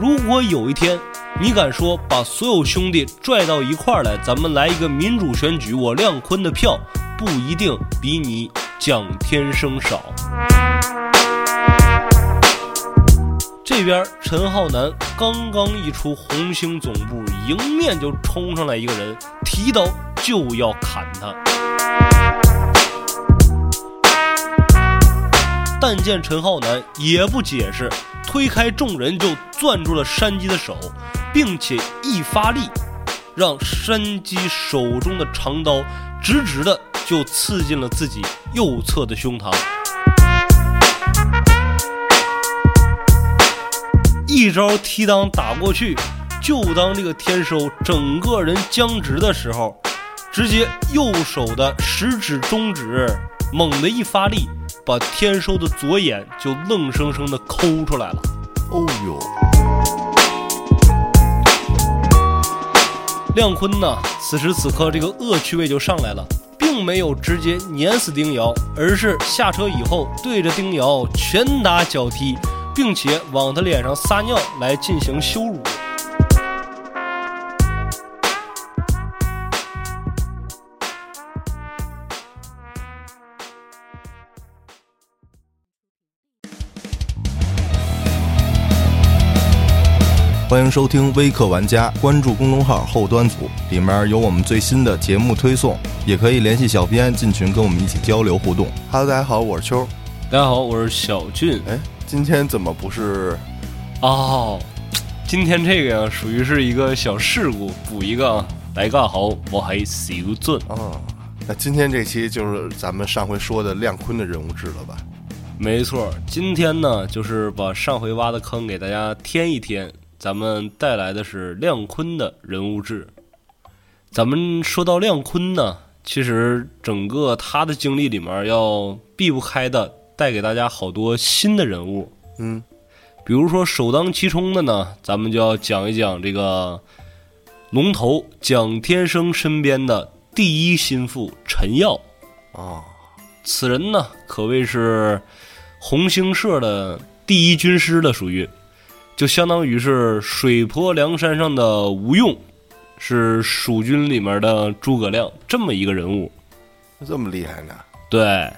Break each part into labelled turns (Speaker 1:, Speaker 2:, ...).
Speaker 1: 如果有一天，你敢说把所有兄弟拽到一块儿来，咱们来一个民主选举，我亮坤的票不一定比你蒋天生少。这边陈浩南刚刚一出红星总部，迎面就冲上来一个人，提刀就要砍他。但见陈浩南也不解释，推开众人就攥住了山鸡的手，并且一发力，让山鸡手中的长刀直直的就刺进了自己右侧的胸膛。一招踢裆打过去，就当这个天收整个人僵直的时候，直接右手的食指、中指猛地一发力。把天收的左眼就愣生生的抠出来了。
Speaker 2: 哦呦！
Speaker 1: 亮坤呢，此时此刻这个恶趣味就上来了，并没有直接碾死丁瑶，而是下车以后对着丁瑶拳打脚踢，并且往他脸上撒尿来进行羞辱。
Speaker 2: 欢迎收听微客玩家，关注公众号后端组，里面有我们最新的节目推送，也可以联系小编进群跟我们一起交流互动。Hello，大家好，我是秋。
Speaker 1: 大家好，我是小俊。
Speaker 2: 哎，今天怎么不是？
Speaker 1: 哦，今天这个呀，属于是一个小事故，补一个。大家好，我还小俊。
Speaker 2: 哦，那今天这期就是咱们上回说的亮坤的人物志了吧？
Speaker 1: 没错，今天呢，就是把上回挖的坑给大家填一填。咱们带来的是亮坤的人物志。咱们说到亮坤呢，其实整个他的经历里面要避不开的，带给大家好多新的人物。
Speaker 2: 嗯，
Speaker 1: 比如说首当其冲的呢，咱们就要讲一讲这个龙头蒋天生身边的第一心腹陈耀。
Speaker 2: 啊，
Speaker 1: 此人呢，可谓是红星社的第一军师了，属于。就相当于是水泊梁山上的吴用，是蜀军里面的诸葛亮这么一个人物，
Speaker 2: 这么厉害呢？
Speaker 1: 对。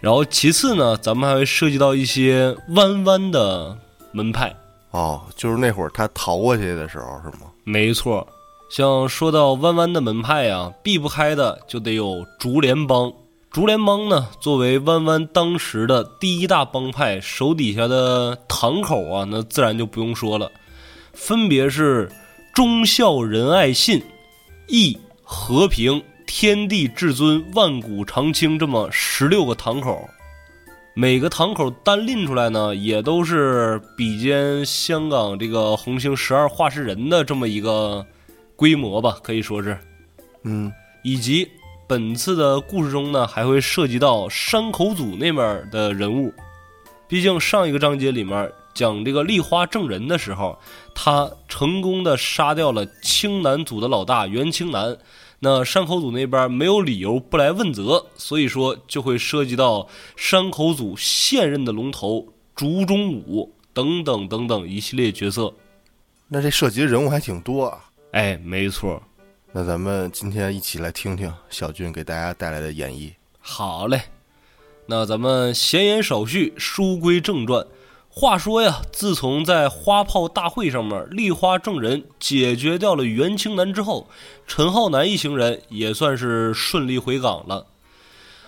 Speaker 1: 然后其次呢，咱们还会涉及到一些弯弯的门派。
Speaker 2: 哦，就是那会儿他逃过去的时候是吗？
Speaker 1: 没错。像说到弯弯的门派啊，避不开的就得有竹联帮。竹联帮呢，作为弯弯当时的第一大帮派，手底下的堂口啊，那自然就不用说了，分别是忠孝仁爱信、义和平、天地至尊、万古长青这么十六个堂口，每个堂口单拎出来呢，也都是比肩香港这个红星十二画事人的这么一个规模吧，可以说是，
Speaker 2: 嗯，
Speaker 1: 以及。本次的故事中呢，还会涉及到山口组那边的人物。毕竟上一个章节里面讲这个立花正人的时候，他成功的杀掉了青南组的老大袁青南。那山口组那边没有理由不来问责，所以说就会涉及到山口组现任的龙头竹中武等等等等一系列角色。
Speaker 2: 那这涉及的人物还挺多啊。
Speaker 1: 哎，没错。
Speaker 2: 那咱们今天一起来听听小俊给大家带来的演绎。
Speaker 1: 好嘞，那咱们闲言少叙，书归正传。话说呀，自从在花炮大会上面立花正人解决掉了袁青南之后，陈浩南一行人也算是顺利回港了。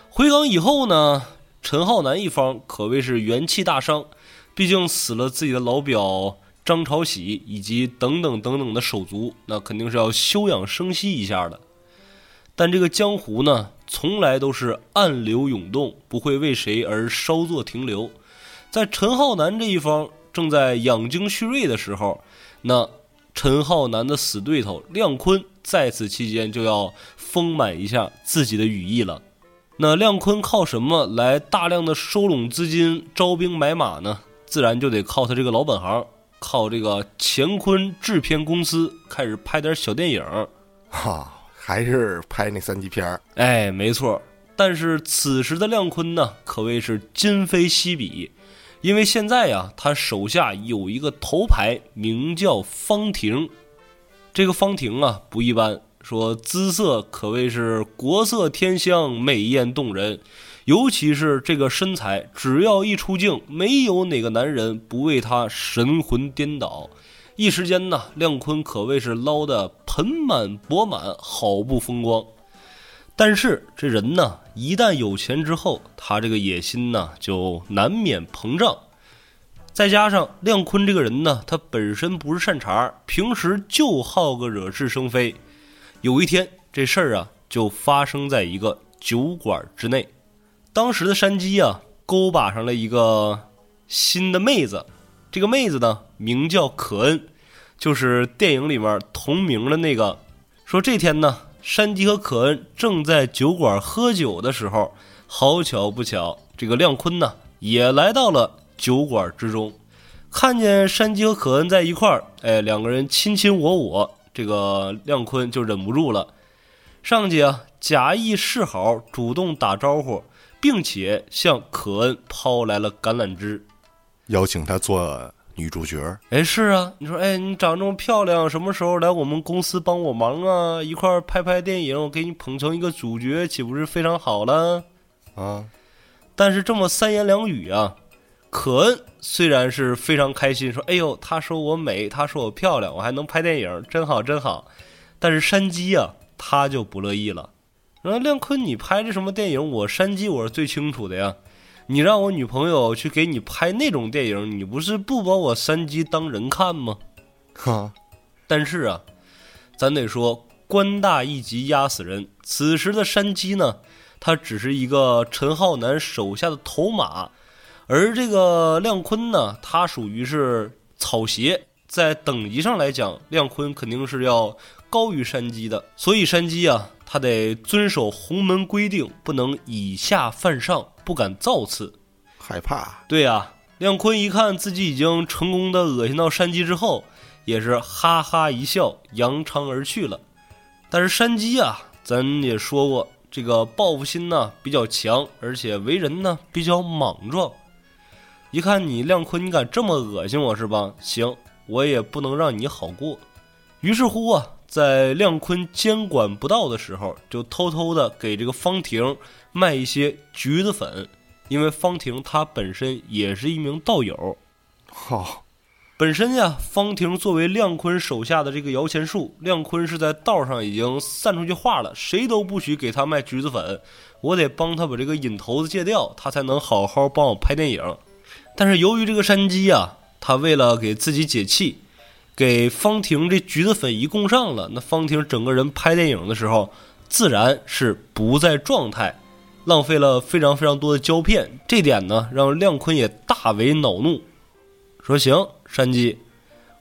Speaker 1: 回港以后呢，陈浩南一方可谓是元气大伤，毕竟死了自己的老表。张朝喜以及等等等等的手足，那肯定是要休养生息一下的。但这个江湖呢，从来都是暗流涌动，不会为谁而稍作停留。在陈浩南这一方正在养精蓄锐的时候，那陈浩南的死对头亮坤在此期间就要丰满一下自己的羽翼了。那亮坤靠什么来大量的收拢资金、招兵买马呢？自然就得靠他这个老本行。靠这个乾坤制片公司开始拍点小电影，
Speaker 2: 哈，还是拍那三级片儿。
Speaker 1: 哎，没错，但是此时的亮坤呢，可谓是今非昔比，因为现在呀，他手下有一个头牌，名叫方婷。这个方婷啊，不一般，说姿色可谓是国色天香，美艳动人。尤其是这个身材，只要一出镜，没有哪个男人不为她神魂颠倒。一时间呢，亮坤可谓是捞得盆满钵满，好不风光。但是这人呢，一旦有钱之后，他这个野心呢就难免膨胀。再加上亮坤这个人呢，他本身不是善茬，平时就好个惹是生非。有一天，这事儿啊就发生在一个酒馆之内。当时的山鸡啊，勾把上了一个新的妹子。这个妹子呢，名叫可恩，就是电影里面同名的那个。说这天呢。山鸡和可恩正在酒馆喝酒的时候，好巧不巧，这个亮坤呢也来到了酒馆之中。看见山鸡和可恩在一块儿，哎，两个人卿卿我我，这个亮坤就忍不住了，上去啊，假意示好，主动打招呼，并且向可恩抛来了橄榄枝，
Speaker 2: 邀请她做。女主角，
Speaker 1: 哎，是啊，你说，哎，你长这么漂亮，什么时候来我们公司帮我忙啊？一块儿拍拍电影，我给你捧成一个主角，岂不是非常好了？
Speaker 2: 啊！
Speaker 1: 但是这么三言两语啊，可恩虽然是非常开心，说，哎呦，他说我美，他说我漂亮，我还能拍电影，真好，真好。但是山鸡啊，他就不乐意了。然后亮坤，你拍的什么电影？我山鸡我是最清楚的呀。你让我女朋友去给你拍那种电影，你不是不把我山鸡当人看吗？
Speaker 2: 哈，
Speaker 1: 但是啊，咱得说官大一级压死人。此时的山鸡呢，他只是一个陈浩南手下的头马，而这个亮坤呢，他属于是草鞋，在等级上来讲，亮坤肯定是要高于山鸡的。所以山鸡啊，他得遵守洪门规定，不能以下犯上。不敢造次，
Speaker 2: 害怕。
Speaker 1: 对呀，亮坤一看自己已经成功的恶心到山鸡之后，也是哈哈一笑，扬长而去了。但是山鸡啊，咱也说过，这个报复心呢比较强，而且为人呢比较莽撞。一看你亮坤，你敢这么恶心我是吧？行，我也不能让你好过。于是乎啊，在亮坤监管不到的时候，就偷偷的给这个方婷。卖一些橘子粉，因为方婷她本身也是一名道友。
Speaker 2: 好，
Speaker 1: 本身呀，方婷作为亮坤手下的这个摇钱树，亮坤是在道上已经散出去话了，谁都不许给他卖橘子粉，我得帮他把这个瘾头子戒掉，他才能好好帮我拍电影。但是由于这个山鸡呀，他为了给自己解气，给方婷这橘子粉一供上了，那方婷整个人拍电影的时候，自然是不在状态。浪费了非常非常多的胶片，这点呢让亮坤也大为恼怒，说：“行，山鸡，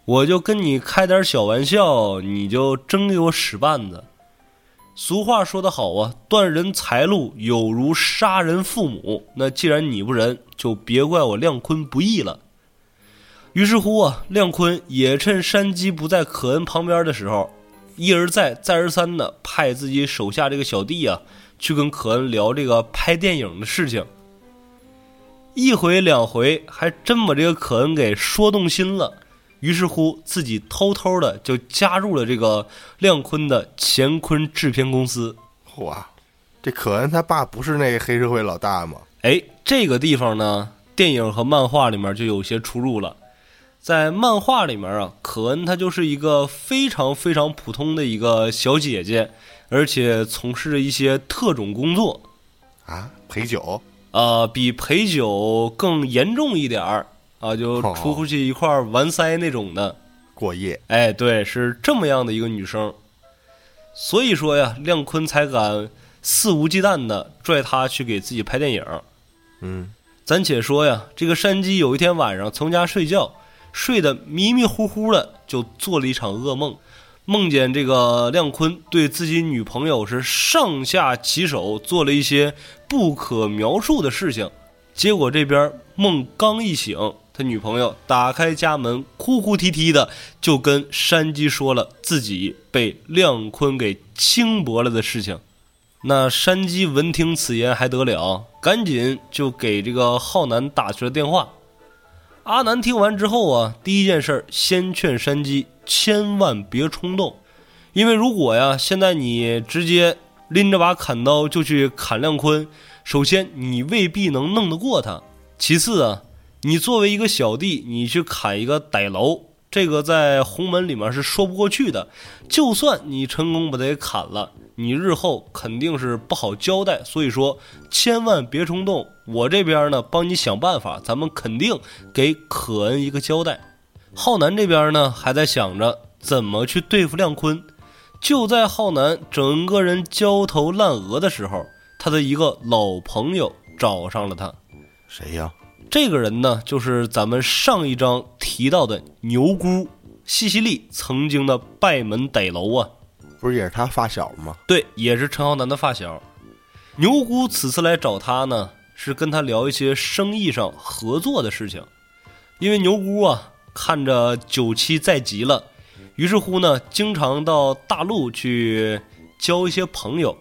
Speaker 1: 我就跟你开点小玩笑，你就真给我使绊子。”俗话说得好啊，断人财路有如杀人父母。那既然你不仁，就别怪我亮坤不义了。于是乎啊，亮坤也趁山鸡不在可恩旁边的时候，一而再，再而三的派自己手下这个小弟啊。去跟可恩聊这个拍电影的事情，一回两回，还真把这个可恩给说动心了。于是乎，自己偷偷的就加入了这个亮坤的乾坤制片公司。
Speaker 2: 哇，这可恩他爸不是那黑社会老大吗？
Speaker 1: 哎，这个地方呢，电影和漫画里面就有些出入了。在漫画里面啊，可恩她就是一个非常非常普通的一个小姐姐。而且从事着一些特种工作，
Speaker 2: 啊，陪酒，
Speaker 1: 啊，比陪酒更严重一点儿啊，就出去一块儿玩塞那种的，
Speaker 2: 过夜。
Speaker 1: 哎，对，是这么样的一个女生，所以说呀，亮坤才敢肆无忌惮的拽她去给自己拍电影。
Speaker 2: 嗯，
Speaker 1: 暂且说呀，这个山鸡有一天晚上从家睡觉，睡得迷迷糊糊的，就做了一场噩梦。梦见这个亮坤对自己女朋友是上下其手，做了一些不可描述的事情。结果这边梦刚一醒，他女朋友打开家门，哭哭啼啼的就跟山鸡说了自己被亮坤给轻薄了的事情。那山鸡闻听此言还得了，赶紧就给这个浩南打去了电话。阿南听完之后啊，第一件事儿先劝山鸡千万别冲动，因为如果呀，现在你直接拎着把砍刀就去砍亮坤，首先你未必能弄得过他，其次啊，你作为一个小弟，你去砍一个歹楼，这个在洪门里面是说不过去的。就算你成功把他给砍了。你日后肯定是不好交代，所以说千万别冲动。我这边呢，帮你想办法，咱们肯定给可恩一个交代。浩南这边呢，还在想着怎么去对付亮坤。就在浩南整个人焦头烂额的时候，他的一个老朋友找上了他。
Speaker 2: 谁呀？
Speaker 1: 这个人呢，就是咱们上一章提到的牛姑西西利曾经的拜门歹楼啊。
Speaker 2: 不是也是他发小吗？
Speaker 1: 对，也是陈浩南的发小。牛姑此次来找他呢，是跟他聊一些生意上合作的事情。因为牛姑啊，看着九七在即了，于是乎呢，经常到大陆去交一些朋友。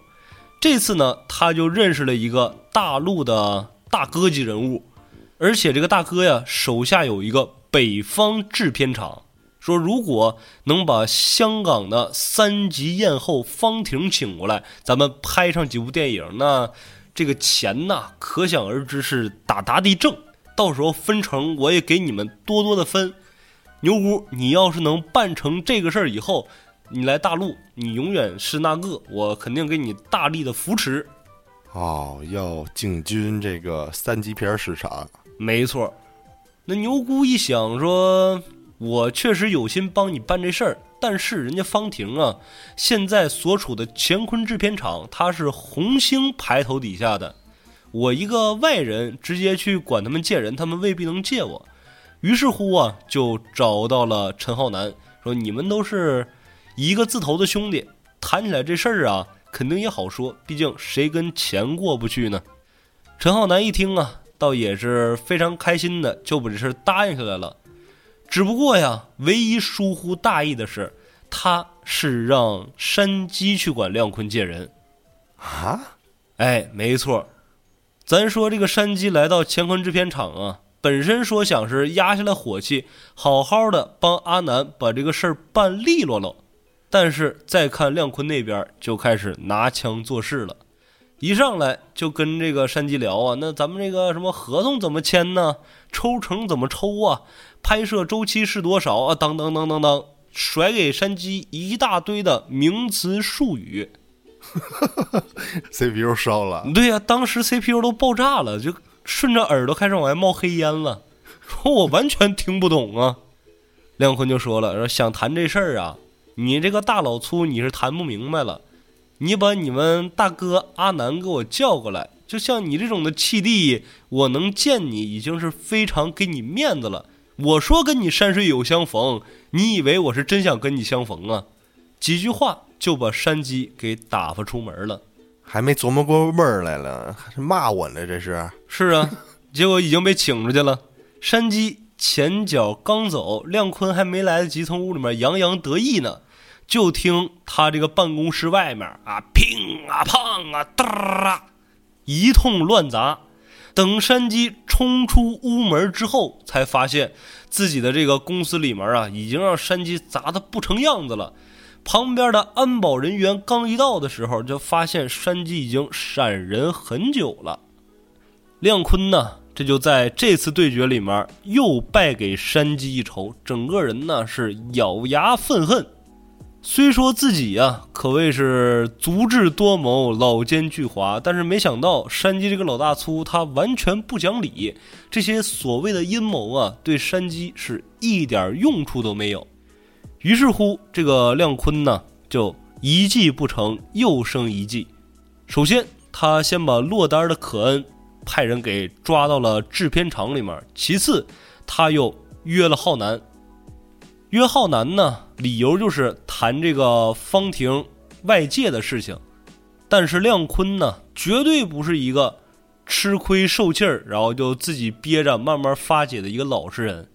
Speaker 1: 这次呢，他就认识了一个大陆的大哥级人物，而且这个大哥呀，手下有一个北方制片厂。说如果能把香港的三级艳后方婷请过来，咱们拍上几部电影，那这个钱呐，可想而知是打打的挣。到时候分成，我也给你们多多的分。牛姑，你要是能办成这个事儿以后，你来大陆，你永远是那个，我肯定给你大力的扶持。
Speaker 2: 哦，要进军这个三级片市场，
Speaker 1: 没错。那牛姑一想说。我确实有心帮你办这事儿，但是人家方婷啊，现在所处的乾坤制片厂，他是红星排头底下的，我一个外人直接去管他们借人，他们未必能借我。于是乎啊，就找到了陈浩南，说你们都是一个字头的兄弟，谈起来这事儿啊，肯定也好说，毕竟谁跟钱过不去呢？陈浩南一听啊，倒也是非常开心的，就把这事答应下来了。只不过呀，唯一疏忽大意的是，他是让山鸡去管亮坤借人，
Speaker 2: 啊？
Speaker 1: 哎，没错，咱说这个山鸡来到乾坤制片厂啊，本身说想是压下来火气，好好的帮阿南把这个事儿办利落了，但是再看亮坤那边就开始拿枪做事了。一上来就跟这个山鸡聊啊，那咱们这个什么合同怎么签呢？抽成怎么抽啊？拍摄周期是多少啊？当当当当当，甩给山鸡一大堆的名词术语
Speaker 2: ，CPU 烧了。
Speaker 1: 对呀，当时 CPU 都爆炸了，就顺着耳朵开始往外冒黑烟了。说我完全听不懂啊。亮坤就说了，说想谈这事儿啊，你这个大老粗你是谈不明白了。你把你们大哥阿南给我叫过来，就像你这种的契弟，我能见你已经是非常给你面子了。我说跟你山水有相逢，你以为我是真想跟你相逢啊？几句话就把山鸡给打发出门了，
Speaker 2: 还没琢磨过味儿来了，还是骂我呢？这是
Speaker 1: 是啊，结果已经被请出去了。山鸡前脚刚走，亮坤还没来得及从屋里面洋洋得意呢。就听他这个办公室外面啊，乒啊乓啊，哒啊，一通乱砸。等山鸡冲出屋门之后，才发现自己的这个公司里面啊，已经让山鸡砸的不成样子了。旁边的安保人员刚一到的时候，就发现山鸡已经闪人很久了。亮坤呢，这就在这次对决里面又败给山鸡一筹，整个人呢是咬牙愤恨。虽说自己呀可谓是足智多谋、老奸巨猾，但是没想到山鸡这个老大粗，他完全不讲理。这些所谓的阴谋啊，对山鸡是一点用处都没有。于是乎，这个亮坤呢，就一计不成又生一计。首先，他先把落单的可恩派人给抓到了制片厂里面；其次，他又约了浩南。约浩南呢？理由就是谈这个方婷外界的事情，但是亮坤呢，绝对不是一个吃亏受气儿，然后就自己憋着慢慢发解的一个老实人。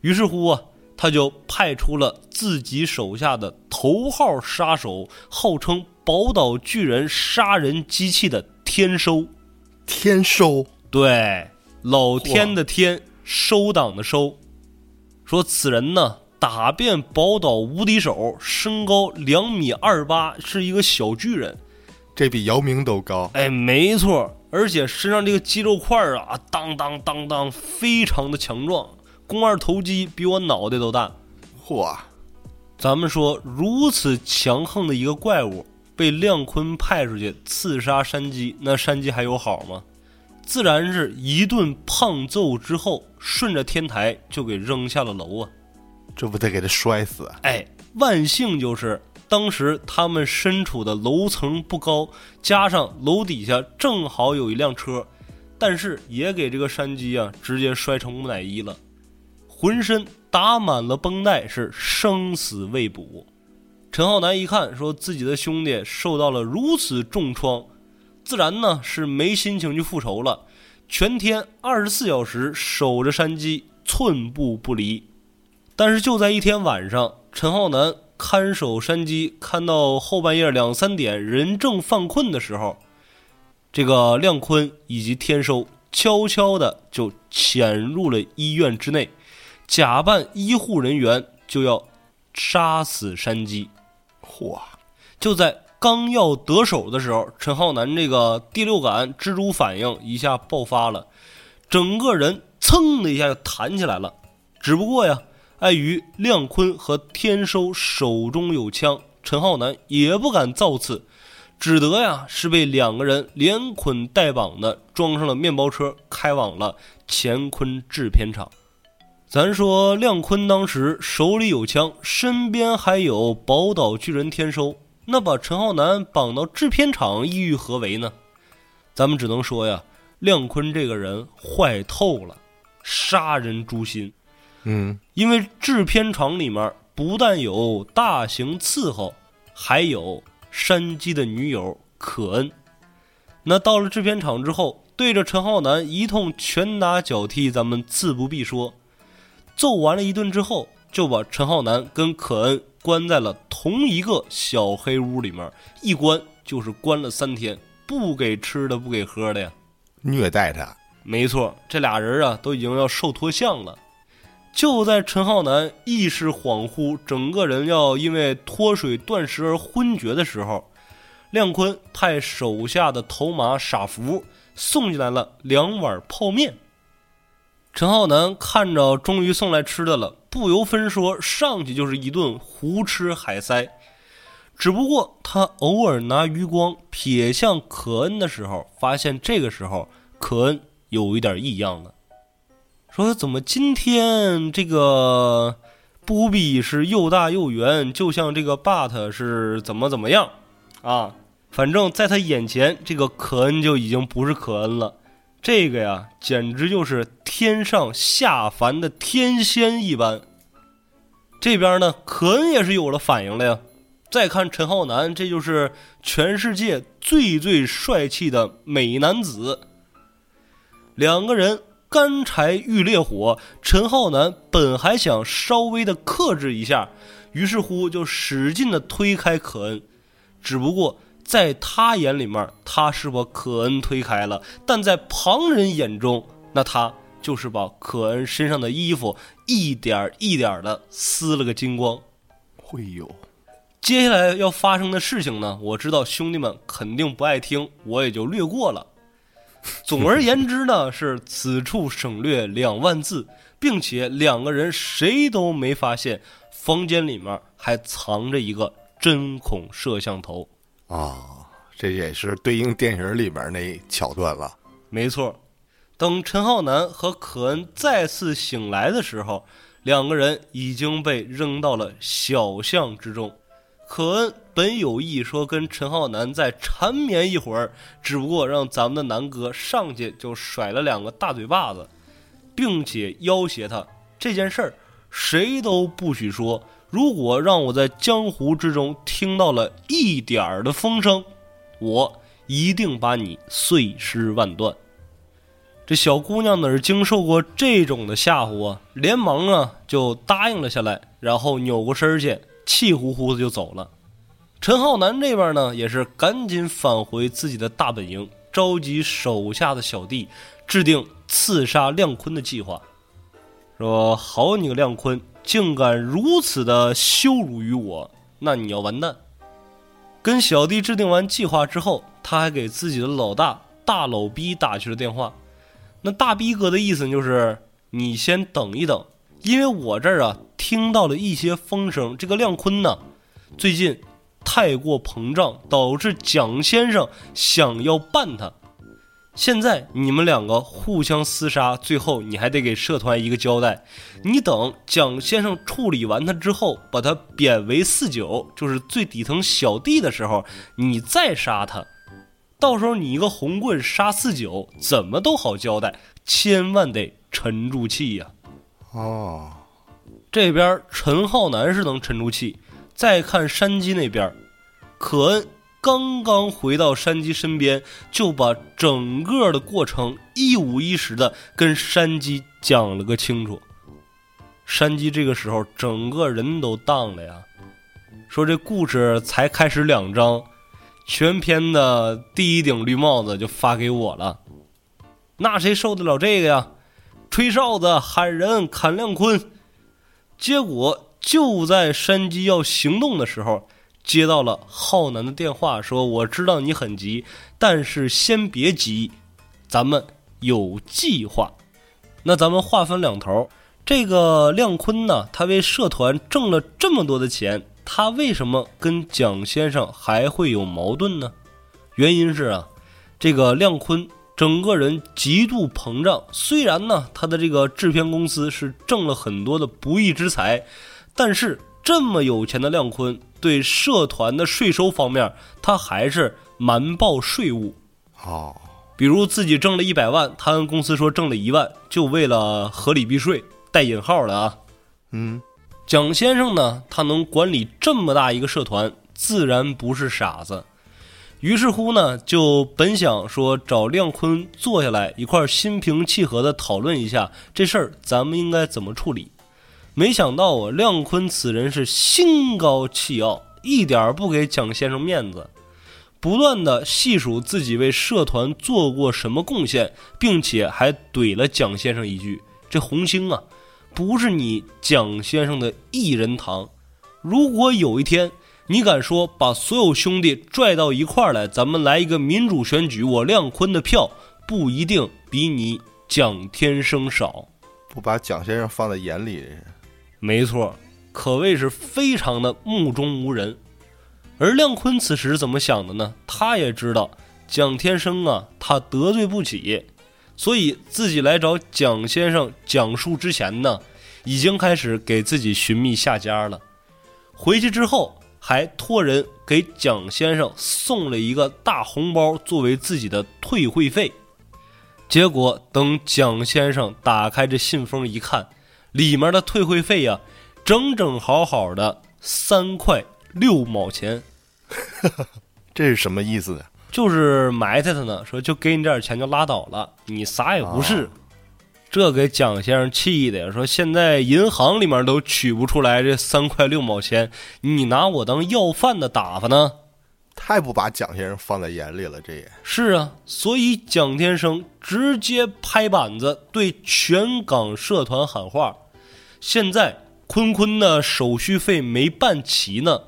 Speaker 1: 于是乎啊，他就派出了自己手下的头号杀手，号称宝岛巨人杀人机器的天收。
Speaker 2: 天收，
Speaker 1: 对，老天的天，收党的收。说此人呢，打遍宝岛无敌手，身高两米二八，是一个小巨人。
Speaker 2: 这比姚明都高。
Speaker 1: 哎，没错，而且身上这个肌肉块儿啊，当当当当，非常的强壮。肱二头肌比我脑袋都大。
Speaker 2: 嚯！
Speaker 1: 咱们说，如此强横的一个怪物，被亮坤派出去刺杀山鸡，那山鸡还有好吗？自然是一顿胖揍之后，顺着天台就给扔下了楼啊！
Speaker 2: 这不得给他摔死？
Speaker 1: 哎，万幸就是当时他们身处的楼层不高，加上楼底下正好有一辆车，但是也给这个山鸡啊直接摔成木乃伊了，浑身打满了绷带，是生死未卜。陈浩南一看，说自己的兄弟受到了如此重创。自然呢是没心情去复仇了，全天二十四小时守着山鸡，寸步不离。但是就在一天晚上，陈浩南看守山鸡，看到后半夜两三点人正犯困的时候，这个亮坤以及天收悄悄的就潜入了医院之内，假扮医护人员就要杀死山鸡。
Speaker 2: 嚯！
Speaker 1: 就在。刚要得手的时候，陈浩南这个第六感蜘蛛反应一下爆发了，整个人噌的一下就弹起来了。只不过呀，碍于亮坤和天收手中有枪，陈浩南也不敢造次，只得呀是被两个人连捆带绑的装上了面包车，开往了乾坤制片厂。咱说亮坤当时手里有枪，身边还有宝岛巨人天收。那把陈浩南绑到制片厂，意欲何为呢？咱们只能说呀，亮坤这个人坏透了，杀人诛心。
Speaker 2: 嗯，
Speaker 1: 因为制片厂里面不但有大型伺候，还有山鸡的女友可恩。那到了制片厂之后，对着陈浩南一通拳打脚踢，咱们自不必说。揍完了一顿之后，就把陈浩南跟可恩。关在了同一个小黑屋里面，一关就是关了三天，不给吃的，不给喝的呀，
Speaker 2: 虐待他。
Speaker 1: 没错，这俩人啊都已经要瘦脱相了。就在陈浩南意识恍惚，整个人要因为脱水断食而昏厥的时候，亮坤派手下的头马傻福送进来了两碗泡面。陈浩南看着终于送来吃的了，不由分说，上去就是一顿胡吃海塞。只不过他偶尔拿余光瞥向可恩的时候，发现这个时候可恩有一点异样了，说：“怎么今天这个布比是又大又圆，就像这个 but 是怎么怎么样啊？反正在他眼前，这个可恩就已经不是可恩了。”这个呀，简直就是天上下凡的天仙一般。这边呢，可恩也是有了反应了呀。再看陈浩南，这就是全世界最最帅气的美男子。两个人干柴遇烈火，陈浩南本还想稍微的克制一下，于是乎就使劲的推开可恩，只不过。在他眼里面，他是把可恩推开了；但在旁人眼中，那他就是把可恩身上的衣服一点一点的撕了个精光。
Speaker 2: 会有，
Speaker 1: 接下来要发生的事情呢？我知道兄弟们肯定不爱听，我也就略过了。总而言之呢，是此处省略两万字，并且两个人谁都没发现，房间里面还藏着一个针孔摄像头。
Speaker 2: 啊，这也是对应电影里边那桥段了。
Speaker 1: 没错，等陈浩南和可恩再次醒来的时候，两个人已经被扔到了小巷之中。可恩本有意说跟陈浩南再缠绵一会儿，只不过让咱们的南哥上去就甩了两个大嘴巴子，并且要挟他这件事儿谁都不许说。如果让我在江湖之中听到了一点儿的风声，我一定把你碎尸万段。这小姑娘哪儿经受过这种的吓唬啊？连忙啊就答应了下来，然后扭过身去，气呼呼的就走了。陈浩南这边呢，也是赶紧返回自己的大本营，召集手下的小弟，制定刺杀亮坤的计划。说：“好你个亮坤，竟敢如此的羞辱于我，那你要完蛋！”跟小弟制定完计划之后，他还给自己的老大大老逼打去了电话。那大逼哥的意思就是：“你先等一等，因为我这儿啊听到了一些风声，这个亮坤呢，最近太过膨胀，导致蒋先生想要办他。现在你们两个互相厮杀，最后你还得给社团一个交代。你等蒋先生处理完他之后，把他贬为四九，就是最底层小弟的时候，你再杀他。到时候你一个红棍杀四九，怎么都好交代。千万得沉住气呀、
Speaker 2: 哦，
Speaker 1: 这边陈浩南是能沉住气，再看山鸡那边，可恩刚刚回到山鸡身边，就把整个的过程一五一十的跟山鸡讲了个清楚。山鸡这个时候整个人都荡了呀，说这故事才开始两章，全篇的第一顶绿帽子就发给我了，那谁受得了这个呀？吹哨子喊人砍亮坤，结果就在山鸡要行动的时候，接到了浩南的电话，说：“我知道你很急，但是先别急，咱们有计划。”那咱们话分两头，这个亮坤呢，他为社团挣了这么多的钱，他为什么跟蒋先生还会有矛盾呢？原因是啊，这个亮坤整个人极度膨胀。虽然呢，他的这个制片公司是挣了很多的不义之财，但是这么有钱的亮坤，对社团的税收方面，他还是瞒报税务。
Speaker 2: 哦，
Speaker 1: 比如自己挣了一百万，他跟公司说挣了一万，就为了合理避税，带引号的啊。
Speaker 2: 嗯，
Speaker 1: 蒋先生呢，他能管理这么大一个社团，自然不是傻子。于是乎呢，就本想说找亮坤坐下来一块心平气和的讨论一下这事儿，咱们应该怎么处理。没想到啊，亮坤此人是心高气傲，一点儿不给蒋先生面子，不断的细数自己为社团做过什么贡献，并且还怼了蒋先生一句：“这红星啊，不是你蒋先生的一人堂。如果有一天你敢说把所有兄弟拽到一块儿来，咱们来一个民主选举，我亮坤的票不一定比你蒋天生少。
Speaker 2: 不把蒋先生放在眼里，
Speaker 1: 没错，可谓是非常的目中无人。而亮坤此时怎么想的呢？他也知道蒋天生啊，他得罪不起，所以自己来找蒋先生讲述之前呢，已经开始给自己寻觅下家了。回去之后，还托人给蒋先生送了一个大红包作为自己的退会费。结果等蒋先生打开这信封一看，里面的退会费呀、整整好好的三块六毛钱，
Speaker 2: 这是什么意思呀？
Speaker 1: 就是埋汰他呢，说就给你点钱就拉倒了，你啥也不是。
Speaker 2: 哦
Speaker 1: 这给蒋先生气的呀，说现在银行里面都取不出来这三块六毛钱，你拿我当要饭的打发呢？
Speaker 2: 太不把蒋先生放在眼里了，这也
Speaker 1: 是啊，所以蒋天生直接拍板子对全港社团喊话：现在坤坤的手续费没办齐呢，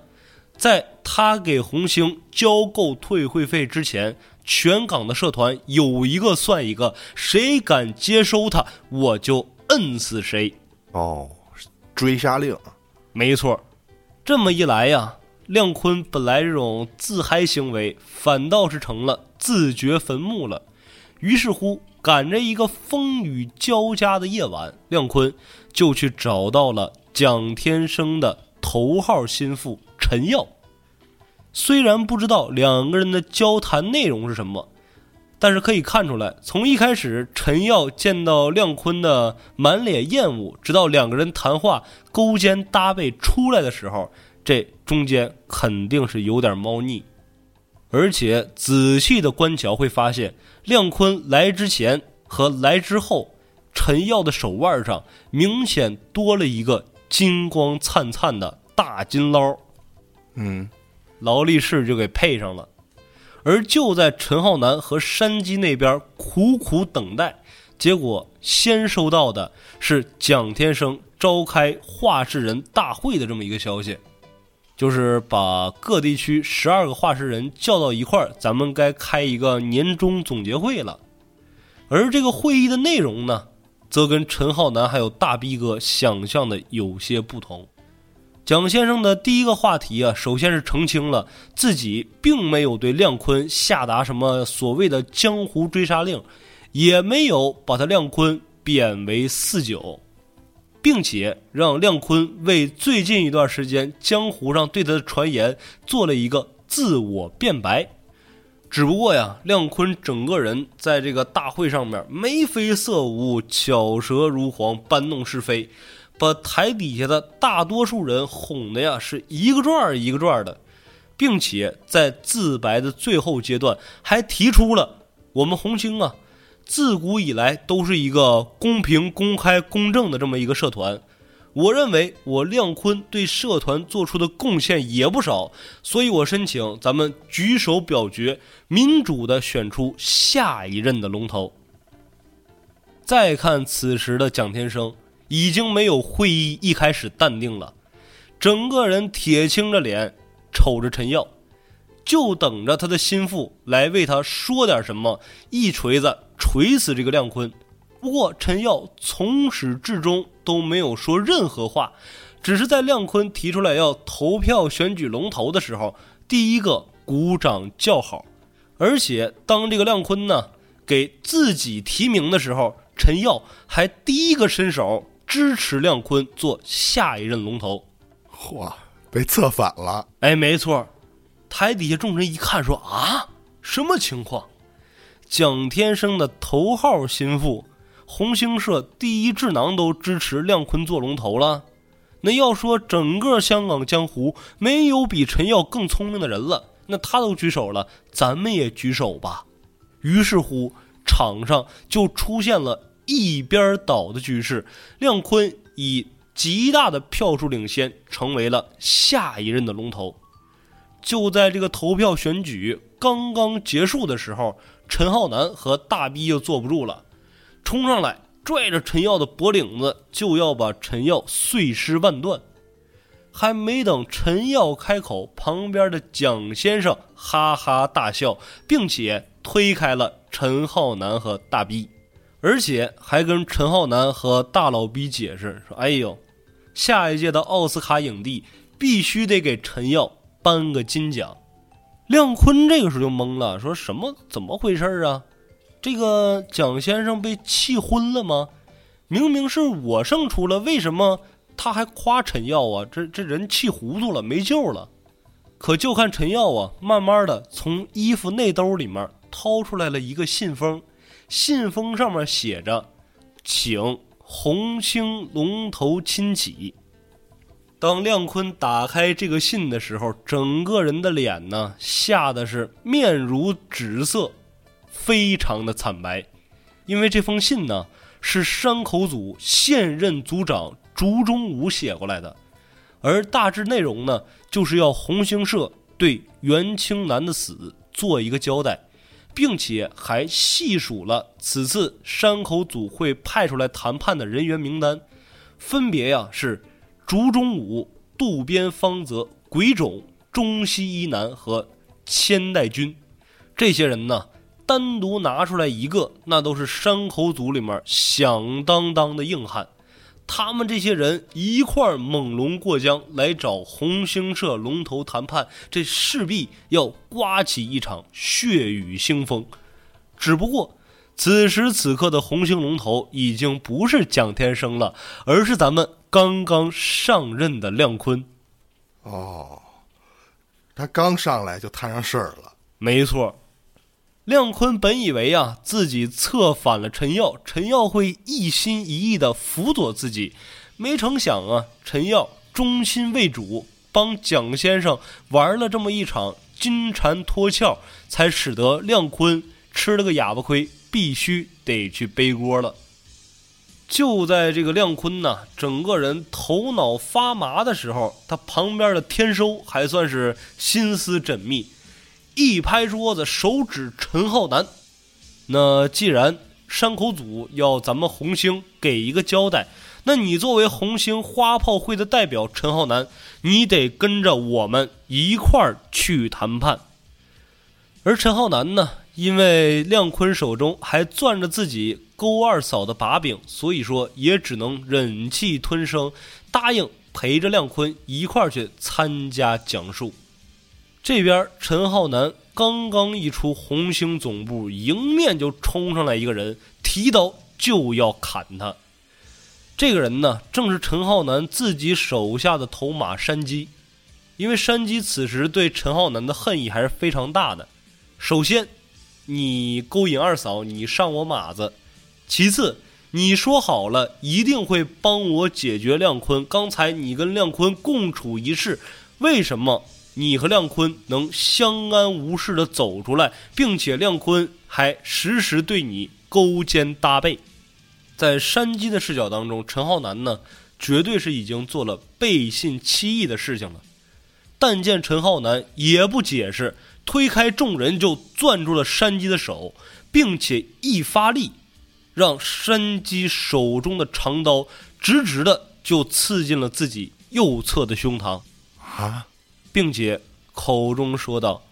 Speaker 1: 在他给红星交够退会费之前，全港的社团有一个算一个，谁敢接收他，我就摁死谁。
Speaker 2: 哦，追杀令，
Speaker 1: 没错，这么一来呀，亮坤本来这种自嗨行为，反倒是成了自掘坟墓了。于是乎，赶着一个风雨交加的夜晚，亮坤就去找到了蒋天生的头号心腹陈耀。虽然不知道两个人的交谈内容是什么，但是可以看出来，从一开始陈耀见到亮坤的满脸厌恶，直到两个人谈话勾肩搭背出来的时候，这中间肯定是有点猫腻。而且仔细的观瞧会发现，亮坤来之前和来之后，陈耀的手腕上明显多了一个金光灿灿的大金捞。
Speaker 2: 嗯，
Speaker 1: 劳力士就给配上了。而就在陈浩南和山鸡那边苦苦等待，结果先收到的是蒋天生召开画室人大会的这么一个消息，就是把各地区十二个画室人叫到一块儿，咱们该开一个年终总结会了。而这个会议的内容呢，则跟陈浩南还有大逼哥想象的有些不同。蒋先生的第一个话题啊，首先是澄清了自己并没有对亮坤下达什么所谓的江湖追杀令，也没有把他亮坤贬为四九，并且让亮坤为最近一段时间江湖上对他的传言做了一个自我辩白。只不过呀，亮坤整个人在这个大会上面眉飞色舞、巧舌如簧、搬弄是非。把台底下的大多数人哄的呀，是一个转儿一个转儿的，并且在自白的最后阶段，还提出了我们红星啊，自古以来都是一个公平、公开、公正的这么一个社团。我认为我亮坤对社团做出的贡献也不少，所以我申请咱们举手表决，民主的选出下一任的龙头。再看此时的蒋天生。已经没有会议一开始淡定了，整个人铁青着脸，瞅着陈耀，就等着他的心腹来为他说点什么，一锤子锤死这个亮坤。不过陈耀从始至终都没有说任何话，只是在亮坤提出来要投票选举龙头的时候，第一个鼓掌叫好。而且当这个亮坤呢给自己提名的时候，陈耀还第一个伸手。支持亮坤做下一任龙头，
Speaker 2: 嚯，被策反了！
Speaker 1: 哎，没错，台底下众人一看，说啊，什么情况？蒋天生的头号心腹，红星社第一智囊都支持亮坤做龙头了。那要说整个香港江湖没有比陈耀更聪明的人了，那他都举手了，咱们也举手吧。于是乎，场上就出现了。一边倒的局势，亮坤以极大的票数领先，成为了下一任的龙头。就在这个投票选举刚刚结束的时候，陈浩南和大逼就坐不住了，冲上来拽着陈耀的脖领子，就要把陈耀碎尸万段。还没等陈耀开口，旁边的蒋先生哈哈大笑，并且推开了陈浩南和大逼。而且还跟陈浩南和大老逼解释说：“哎呦，下一届的奥斯卡影帝必须得给陈耀颁个金奖。”亮坤这个时候就懵了，说什么？怎么回事啊？这个蒋先生被气昏了吗？明明是我胜出了，为什么他还夸陈耀啊？这这人气糊涂了，没救了。可就看陈耀啊，慢慢的从衣服内兜里面掏出来了一个信封。信封上面写着：“请红星龙头亲启。”当亮坤打开这个信的时候，整个人的脸呢吓得是面如纸色，非常的惨白。因为这封信呢是山口组现任组长竹中武写过来的，而大致内容呢就是要红星社对袁青南的死做一个交代。并且还细数了此次山口组会派出来谈判的人员名单，分别呀是竹中武、渡边芳泽、鬼冢、中西一男和千代君。这些人呢，单独拿出来一个，那都是山口组里面响当当的硬汉。他们这些人一块儿猛龙过江来找红星社龙头谈判，这势必要刮起一场血雨腥风。只不过，此时此刻的红星龙头已经不是蒋天生了，而是咱们刚刚上任的亮坤。
Speaker 2: 哦，他刚上来就摊上事儿了。
Speaker 1: 没错。亮坤本以为啊，自己策反了陈耀，陈耀会一心一意的辅佐自己，没成想啊，陈耀忠心为主，帮蒋先生玩了这么一场金蝉脱壳，才使得亮坤吃了个哑巴亏，必须得去背锅了。就在这个亮坤呐，整个人头脑发麻的时候，他旁边的天收还算是心思缜密，一拍桌子，手指陈浩南。那既然山口组要咱们红星给一个交代，那你作为红星花炮会的代表陈浩南，你得跟着我们一块儿去谈判。而陈浩南呢，因为亮坤手中还攥着自己勾二嫂的把柄，所以说也只能忍气吞声，答应陪着亮坤一块儿去参加讲述。这边陈浩南刚刚一出红星总部，迎面就冲上来一个人，提刀就要砍他。这个人呢，正是陈浩南自己手下的头马山鸡，因为山鸡此时对陈浩南的恨意还是非常大的。首先，你勾引二嫂，你上我马子；其次，你说好了一定会帮我解决亮坤。刚才你跟亮坤共处一室，为什么你和亮坤能相安无事的走出来，并且亮坤还时时对你勾肩搭背？在山鸡的视角当中，陈浩南呢，绝对是已经做了背信弃义的事情了。但见陈浩南也不解释，推开众人就攥住了山鸡的手，并且一发力，让山鸡手中的长刀直直的就刺进了自己右侧的胸膛，
Speaker 2: 啊，
Speaker 1: 并且口中说道：“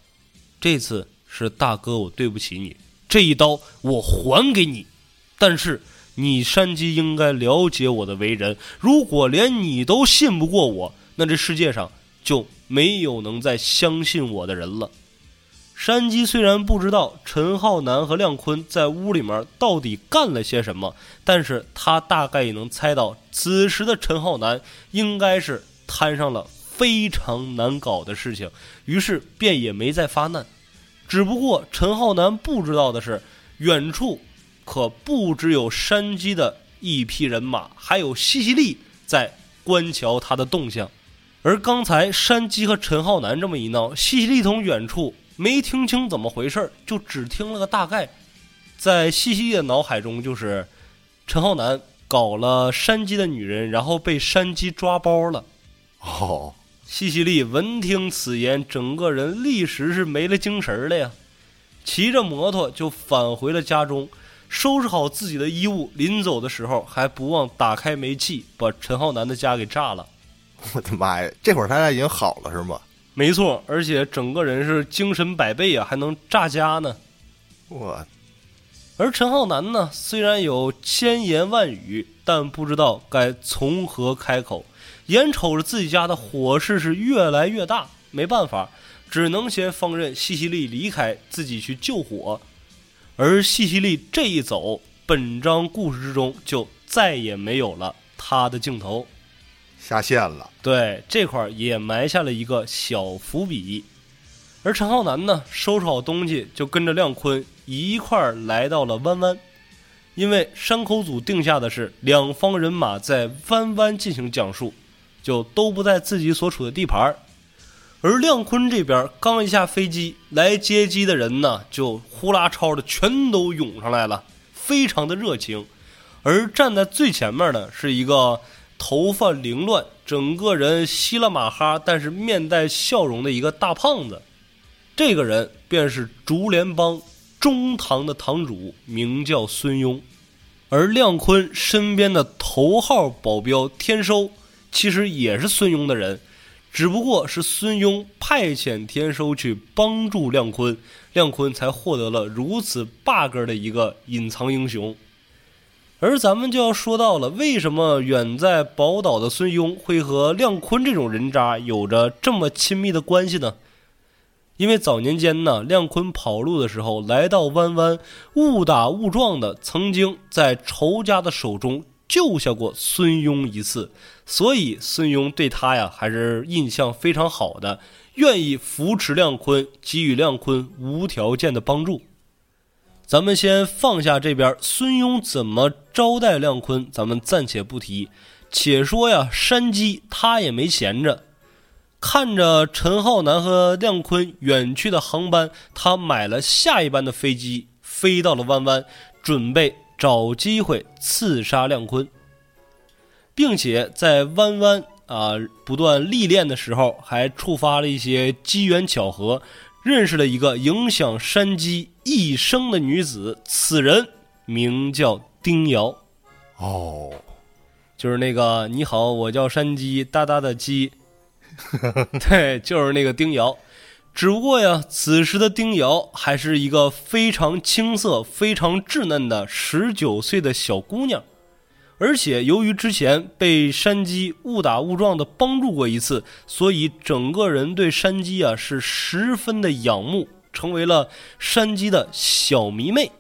Speaker 1: 这次是大哥我对不起你，这一刀我还给你，但是。”你山鸡应该了解我的为人，如果连你都信不过我，那这世界上就没有能再相信我的人了。山鸡虽然不知道陈浩南和亮坤在屋里面到底干了些什么，但是他大概也能猜到，此时的陈浩南应该是摊上了非常难搞的事情，于是便也没再发难。只不过陈浩南不知道的是，远处。可不只有山鸡的一批人马，还有西西利在观瞧他的动向。而刚才山鸡和陈浩南这么一闹，西西利从远处没听清怎么回事就只听了个大概。在西西利的脑海中，就是陈浩南搞了山鸡的女人，然后被山鸡抓包了。
Speaker 2: 哦，
Speaker 1: 西西利闻听此言，整个人立时是没了精神了呀，骑着摩托就返回了家中。收拾好自己的衣物，临走的时候还不忘打开煤气，把陈浩南的家给炸了。
Speaker 2: 我的妈呀！这会儿他俩已经好了是吗？
Speaker 1: 没错，而且整个人是精神百倍啊，还能炸家呢。
Speaker 2: 我，
Speaker 1: 而陈浩南呢，虽然有千言万语，但不知道该从何开口。眼瞅着自己家的火势是越来越大，没办法，只能先放任西西利离开，自己去救火。而西西利这一走，本章故事之中就再也没有了他的镜头，
Speaker 2: 下线了。
Speaker 1: 对，这块也埋下了一个小伏笔。而陈浩南呢，收拾好东西，就跟着亮坤一块儿来到了弯弯，因为山口组定下的是两方人马在弯弯进行讲述，就都不在自己所处的地盘儿。而亮坤这边刚一下飞机，来接机的人呢，就呼啦超的全都涌上来了，非常的热情。而站在最前面的是一个头发凌乱、整个人稀了马哈，但是面带笑容的一个大胖子。这个人便是竹联帮中堂的堂主，名叫孙庸。而亮坤身边的头号保镖天收，其实也是孙庸的人。只不过是孙庸派遣天收去帮助亮坤，亮坤才获得了如此 bug 的一个隐藏英雄。而咱们就要说到了，为什么远在宝岛的孙庸会和亮坤这种人渣有着这么亲密的关系呢？因为早年间呢，亮坤跑路的时候来到弯弯，误打误撞的曾经在仇家的手中。救下过孙庸一次，所以孙庸对他呀还是印象非常好的，愿意扶持亮坤，给予亮坤无条件的帮助。咱们先放下这边孙庸怎么招待亮坤，咱们暂且不提。且说呀，山鸡他也没闲着，看着陈浩南和亮坤远去的航班，他买了下一班的飞机，飞到了弯弯，准备。找机会刺杀亮坤，并且在弯弯啊不断历练的时候，还触发了一些机缘巧合，认识了一个影响山鸡一生的女子，此人名叫丁瑶。
Speaker 2: 哦，
Speaker 1: 就是那个你好，我叫山鸡，哒哒的鸡，对，就是那个丁瑶。只不过呀，此时的丁瑶还是一个非常青涩、非常稚嫩的十九岁的小姑娘，而且由于之前被山鸡误打误撞的帮助过一次，所以整个人对山鸡啊是十分的仰慕，成为了山鸡的小迷妹。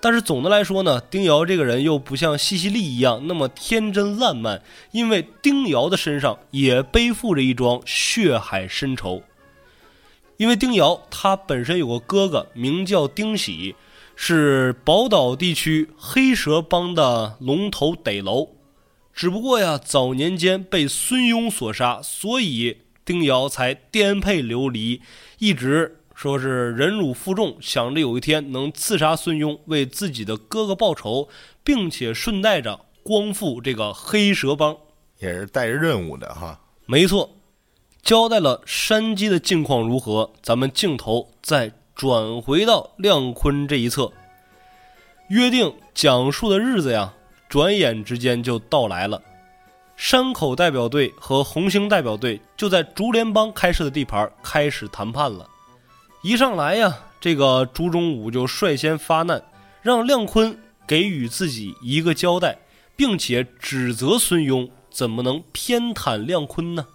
Speaker 1: 但是总的来说呢，丁瑶这个人又不像西西莉一样那么天真烂漫，因为丁瑶的身上也背负着一桩血海深仇。因为丁瑶他本身有个哥哥，名叫丁喜，是宝岛地区黑蛇帮的龙头得楼。只不过呀，早年间被孙庸所杀，所以丁瑶才颠沛流离，一直说是忍辱负重，想着有一天能刺杀孙庸，为自己的哥哥报仇，并且顺带着光复这个黑蛇帮，
Speaker 2: 也是带着任务的哈。
Speaker 1: 没错。交代了山鸡的境况如何，咱们镜头再转回到亮坤这一侧。约定讲述的日子呀，转眼之间就到来了。山口代表队和红星代表队就在竹联帮开设的地盘开始谈判了。一上来呀，这个竹中武就率先发难，让亮坤给予自己一个交代，并且指责孙庸怎么能偏袒亮坤呢？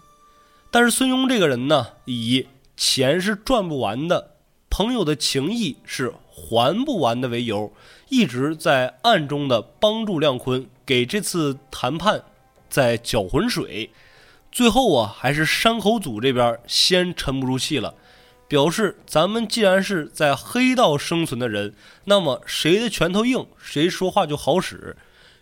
Speaker 1: 但是孙庸这个人呢，以钱是赚不完的，朋友的情谊是还不完的为由，一直在暗中的帮助亮坤，给这次谈判在搅浑水。最后啊，还是山口组这边先沉不住气了，表示咱们既然是在黑道生存的人，那么谁的拳头硬，谁说话就好使。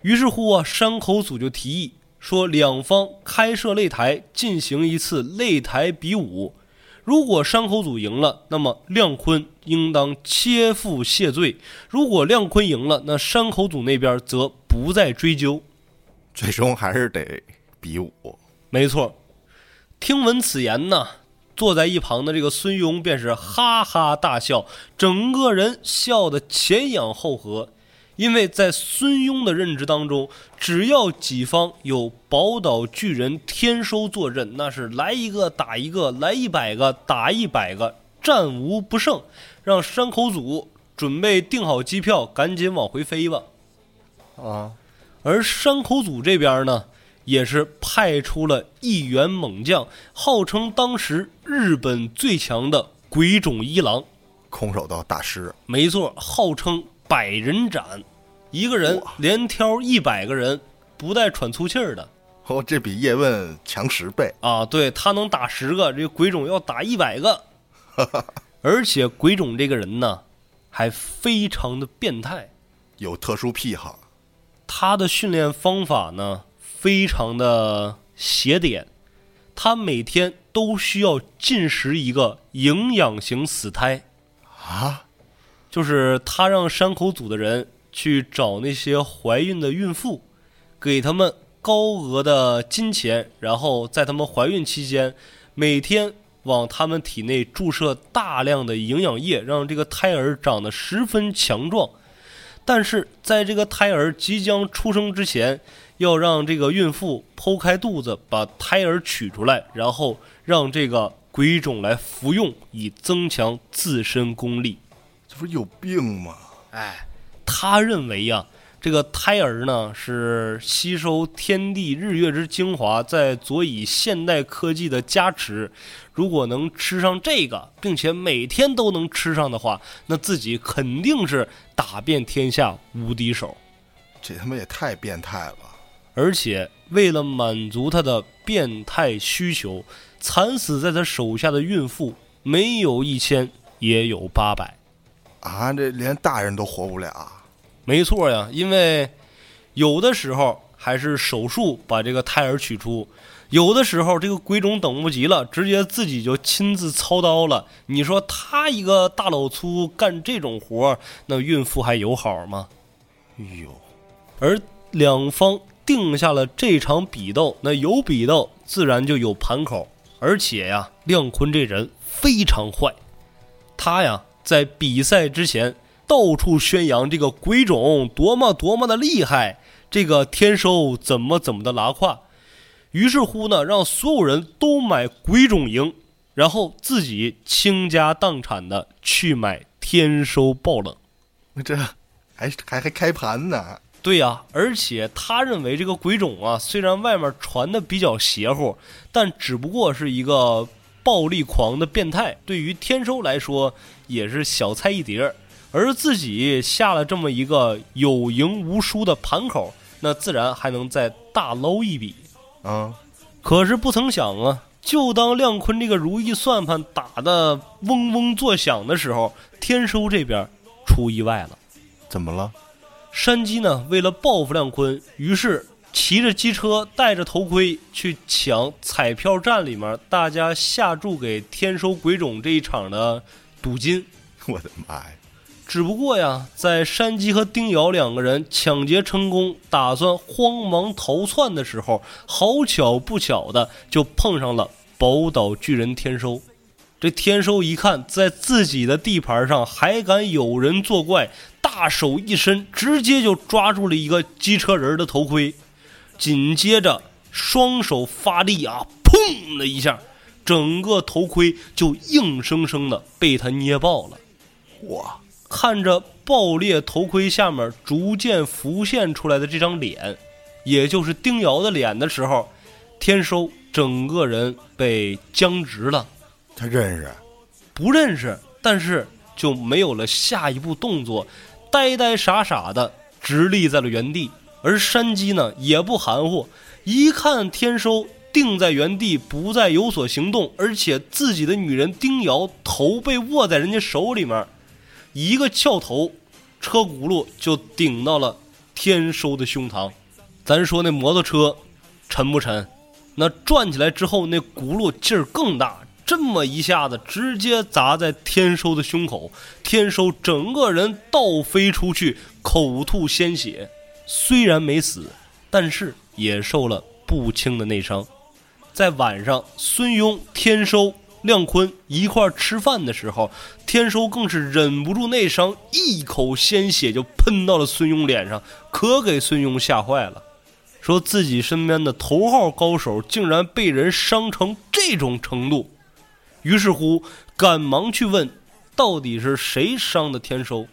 Speaker 1: 于是乎啊，山口组就提议。说两方开设擂台，进行一次擂台比武。如果山口组赢了，那么亮坤应当切腹谢罪；如果亮坤赢了，那山口组那边则不再追究。
Speaker 2: 最终还是得比武。
Speaker 1: 没错。听闻此言呢，坐在一旁的这个孙庸便是哈哈大笑，整个人笑得前仰后合。因为在孙庸的认知当中，只要己方有宝岛巨人天收坐镇，那是来一个打一个，来一百个打一百个，战无不胜。让山口组准备订好机票，赶紧往回飞吧。
Speaker 2: 啊，
Speaker 1: 而山口组这边呢，也是派出了一员猛将，号称当时日本最强的鬼冢一郎，
Speaker 2: 空手道大师。
Speaker 1: 没错，号称。百人斩，一个人连挑一百个人，不带喘粗气儿的。
Speaker 2: 哦，这比叶问强十倍
Speaker 1: 啊！对他能打十个，这鬼冢要打一百个。而且鬼冢这个人呢，还非常的变态，
Speaker 2: 有特殊癖好。
Speaker 1: 他的训练方法呢，非常的邪典。他每天都需要进食一个营养型死胎
Speaker 2: 啊。
Speaker 1: 就是他让山口组的人去找那些怀孕的孕妇，给他们高额的金钱，然后在他们怀孕期间，每天往他们体内注射大量的营养液，让这个胎儿长得十分强壮。但是在这个胎儿即将出生之前，要让这个孕妇剖开肚子，把胎儿取出来，然后让这个鬼种来服用，以增强自身功力。
Speaker 2: 不是有病吗？
Speaker 1: 哎，他认为呀，这个胎儿呢是吸收天地日月之精华，在佐以现代科技的加持。如果能吃上这个，并且每天都能吃上的话，那自己肯定是打遍天下无敌手。
Speaker 2: 这他妈也太变态了！
Speaker 1: 而且为了满足他的变态需求，惨死在他手下的孕妇没有一千也有八百。
Speaker 2: 啊，这连大人都活不了，
Speaker 1: 没错呀。因为有的时候还是手术把这个胎儿取出，有的时候这个鬼种等不及了，直接自己就亲自操刀了。你说他一个大老粗干这种活那孕妇还有好吗？
Speaker 2: 哎呦，
Speaker 1: 而两方定下了这场比斗，那有比斗自然就有盘口，而且呀，亮坤这人非常坏，他呀在比赛之前到处宣扬这个鬼冢多么多么的厉害，这个天收怎么怎么的拉胯，于是乎呢，让所有人都买鬼冢赢，然后自己倾家荡产的去买天收爆冷。
Speaker 2: 这还还还开盘呢？
Speaker 1: 对呀、而且他认为这个鬼冢啊，虽然外面传的比较邪乎，但只不过是一个暴力狂的变态，对于天收来说也是小菜一碟儿。而自己下了这么一个有赢无输的盘口，那自然还能再大捞一笔。
Speaker 2: 啊，
Speaker 1: 可是不曾想啊，就当亮坤这个如意算盘打得嗡嗡作响的时候，天收这边出意外了。
Speaker 2: 怎么了？
Speaker 1: 山鸡呢，为了报复亮坤，于是骑着机车，戴着头盔去抢彩票站里面大家下注给天收鬼冢这一场的赌金。
Speaker 2: 我的妈呀！
Speaker 1: 只不过呀，在山鸡和丁瑶两个人抢劫成功，打算慌忙逃窜的时候，好巧不巧的就碰上了宝岛巨人天收。这天收一看，在自己的地盘上还敢有人作怪，大手一伸，直接就抓住了一个机车人的头盔，紧接着双手发力啊，砰的一下，整个头盔就硬生生的被他捏爆了。
Speaker 2: 哇，
Speaker 1: 看着爆裂头盔下面逐渐浮现出来的这张脸，也就是丁瑶的脸的时候，天收整个人被僵直了，
Speaker 2: 他认识？
Speaker 1: 不认识，但是就没有了下一步动作，呆呆傻傻的直立在了原地。而山鸡呢也不含糊，一看天收定在原地，不再有所行动，而且自己的女人丁瑶头被握在人家手里面，一个翘头，车轱辘就顶到了天收的胸膛。咱说那摩托车沉不沉？那转起来之后，那轱辘劲儿更大，这么一下子直接砸在天收的胸口，天收整个人倒飞出去，口吐鲜血。虽然没死，但是也受了不轻的内伤。在晚上，孙庸、天收、亮坤一块吃饭的时候，天收更是忍不住内伤，一口鲜血就喷到了孙庸脸上，可给孙庸吓坏了。说自己身边的头号高手竟然被人伤成这种程度，于是乎赶忙去问，到底是谁伤的天收？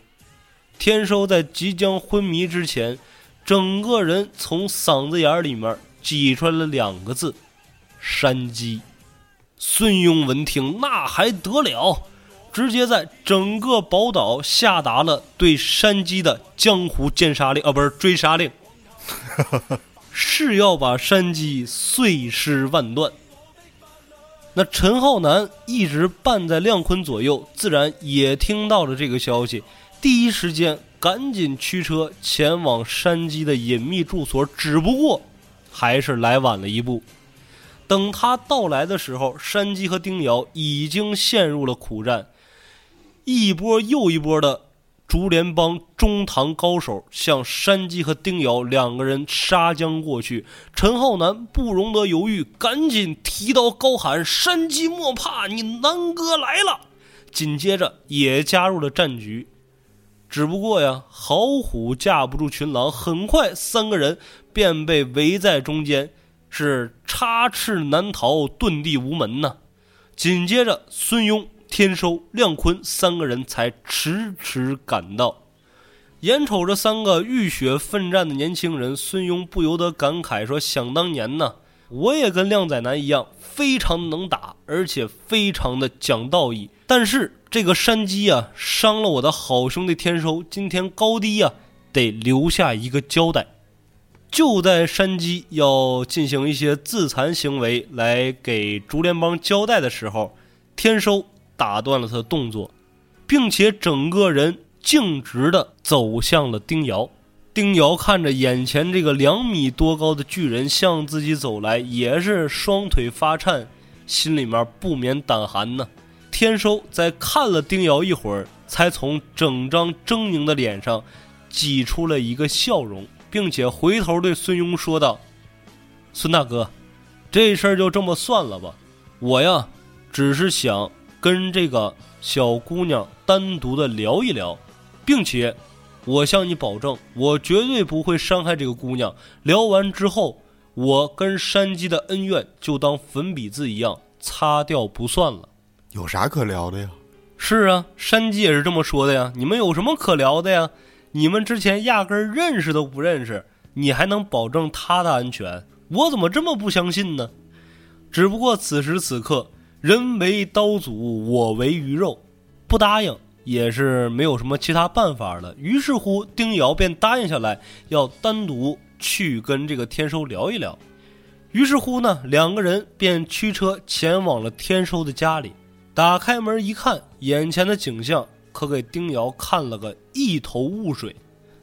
Speaker 1: 天收在即将昏迷之前，整个人从嗓子眼里面挤出来了两个字：山鸡。孙庸闻听，那还得了？直接在整个宝岛下达了对山鸡的江湖奸杀令啊，不是追杀令。是要把山鸡碎尸万段。那陈浩南一直伴在亮坤左右，自然也听到了这个消息，第一时间赶紧驱车前往山鸡的隐秘住所。只不过，还是来晚了一步。等他到来的时候，山鸡和丁瑶已经陷入了苦战，一波又一波的竹联帮中堂高手向山鸡和丁瑶两个人杀将过去。陈浩南不容得犹豫，赶紧提刀高喊：“山鸡莫怕，你南哥来了！”紧接着也加入了战局。只不过呀，好虎架不住群狼，很快三个人便被围在中间，是插翅难逃，遁地无门呐。紧接着，孙庸、天收、亮坤三个人才迟迟赶到。眼瞅着三个浴血奋战的年轻人，孙庸不由得感慨说：“想当年呢，我也跟靓仔男一样，非常能打，而且非常的讲道义。但是这个山鸡啊，伤了我的好兄弟天收，今天高低呀、得留下一个交代。”就在山鸡要进行一些自残行为来给竹联帮交代的时候，天收打断了他的动作，并且整个人径直的走向了丁瑶。丁瑶看着眼前这个两米多高的巨人向自己走来，也是双腿发颤，心里面不免胆寒呢。天收在看了丁瑶一会儿，才从整张狰狞的脸上挤出了一个笑容，并且回头对孙庸说道：“孙大哥，这事儿就这么算了吧。我呀，只是想跟这个小姑娘单独的聊一聊，并且我向你保证，我绝对不会伤害这个姑娘。聊完之后，我跟山鸡的恩怨就当粉笔字一样擦掉不算了。
Speaker 2: 有啥可聊的呀？
Speaker 1: 是啊，山鸡也是这么说的呀。你们有什么可聊的呀？”你们之前压根认识都不认识，你还能保证他的安全？我怎么这么不相信呢？只不过此时此刻，人为刀俎，我为鱼肉，不答应也是没有什么其他办法了。于是乎，丁瑶便答应下来，要单独去跟这个天收聊一聊。于是乎呢，两个人便驱车前往了天收的家里。打开门一看，眼前的景象。可给丁瑶看了个一头雾水。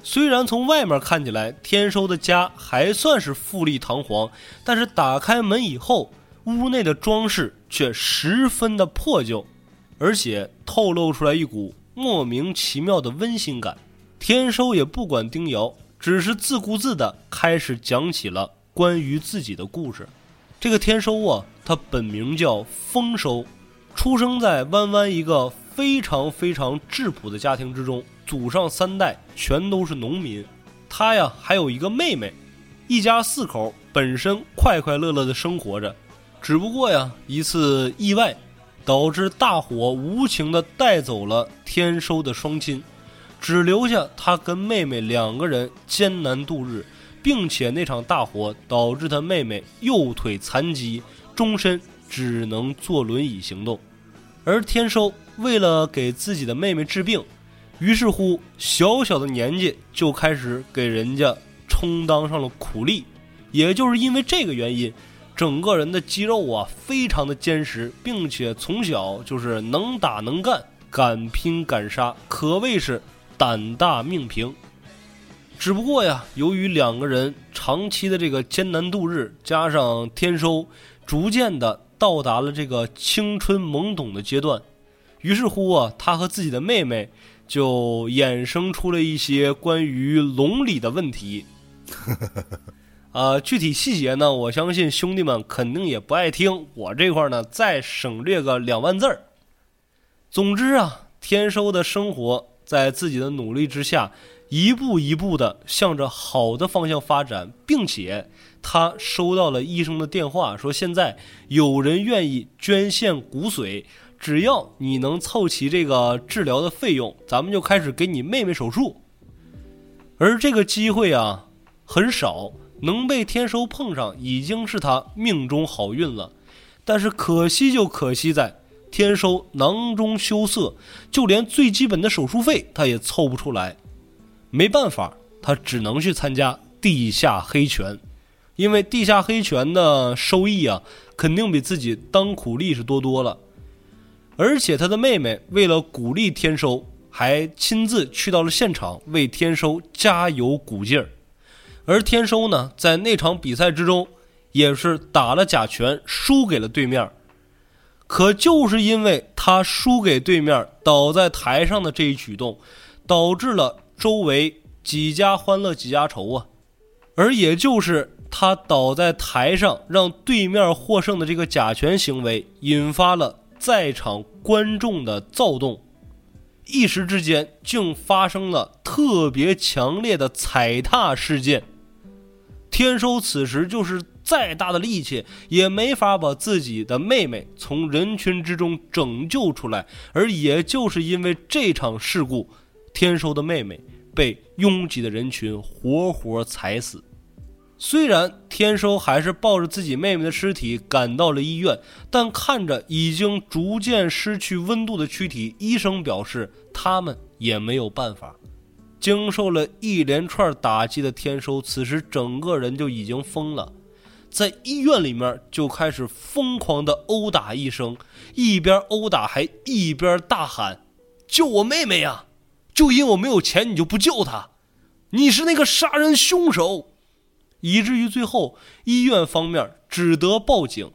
Speaker 1: 虽然从外面看起来天收的家还算是富丽堂皇，但是打开门以后，屋内的装饰却十分的破旧，而且透露出来一股莫名其妙的温馨感。天收也不管丁瑶，只是自顾自的开始讲起了关于自己的故事。这个天收啊，他本名叫丰收，出生在弯弯一个。非常非常质朴的家庭之中，祖上三代全都是农民，他呀还有一个妹妹，一家四口本身快快乐乐的生活着，只不过呀一次意外，导致大火无情的带走了天收的双亲，只留下他跟妹妹两个人艰难度日，并且那场大火导致他妹妹右腿残疾，终身只能坐轮椅行动，而天收。为了给自己的妹妹治病，于是乎小小的年纪就开始给人家充当上了苦力。也就是因为这个原因，整个人的肌肉啊非常的坚实，并且从小就是能打能干、敢拼敢杀，可谓是胆大命平。只不过呀，由于两个人长期的这个艰难度日，加上天收逐渐的到达了这个青春懵懂的阶段。于是乎啊，他和自己的妹妹就衍生出了一些关于龙里的问题。啊，具体细节呢，我相信兄弟们肯定也不爱听，我这块呢再省略个两万字儿。总之啊，天收的生活在自己的努力之下，一步一步的向着好的方向发展，并且他收到了医生的电话，说现在有人愿意捐献骨髓。只要你能凑齐这个治疗的费用，咱们就开始给你妹妹手术。而这个机会啊，很少能被天收碰上，已经是他命中好运了。但是可惜就可惜在天收囊中羞涩，就连最基本的手术费他也凑不出来。没办法，他只能去参加地下黑拳，因为地下黑拳的收益啊，肯定比自己当苦力是多多了。而且他的妹妹为了鼓励天收，还亲自去到了现场为天收加油鼓劲儿。而天收呢，在那场比赛之中，也是打了假拳，输给了对面。可就是因为他输给对面，倒在台上的这一举动，导致了周围几家欢乐几家愁啊。而也就是他倒在台上，让对面获胜的这个假拳行为，引发了。在场观众的躁动，一时之间竟发生了特别强烈的踩踏事件。天收此时就是再大的力气也没法把自己的妹妹从人群之中拯救出来，而也就是因为这场事故，天收的妹妹被拥挤的人群活活踩死。虽然天收还是抱着自己妹妹的尸体赶到了医院，但看着已经逐渐失去温度的躯体，医生表示他们也没有办法。经受了一连串打击的天收，此时整个人就已经疯了，在医院里面就开始疯狂的殴打医生，一边殴打还一边大喊：“救我妹妹呀！就因为我没有钱，你就不救她？你是那个杀人凶手！”以至于最后，医院方面只得报警。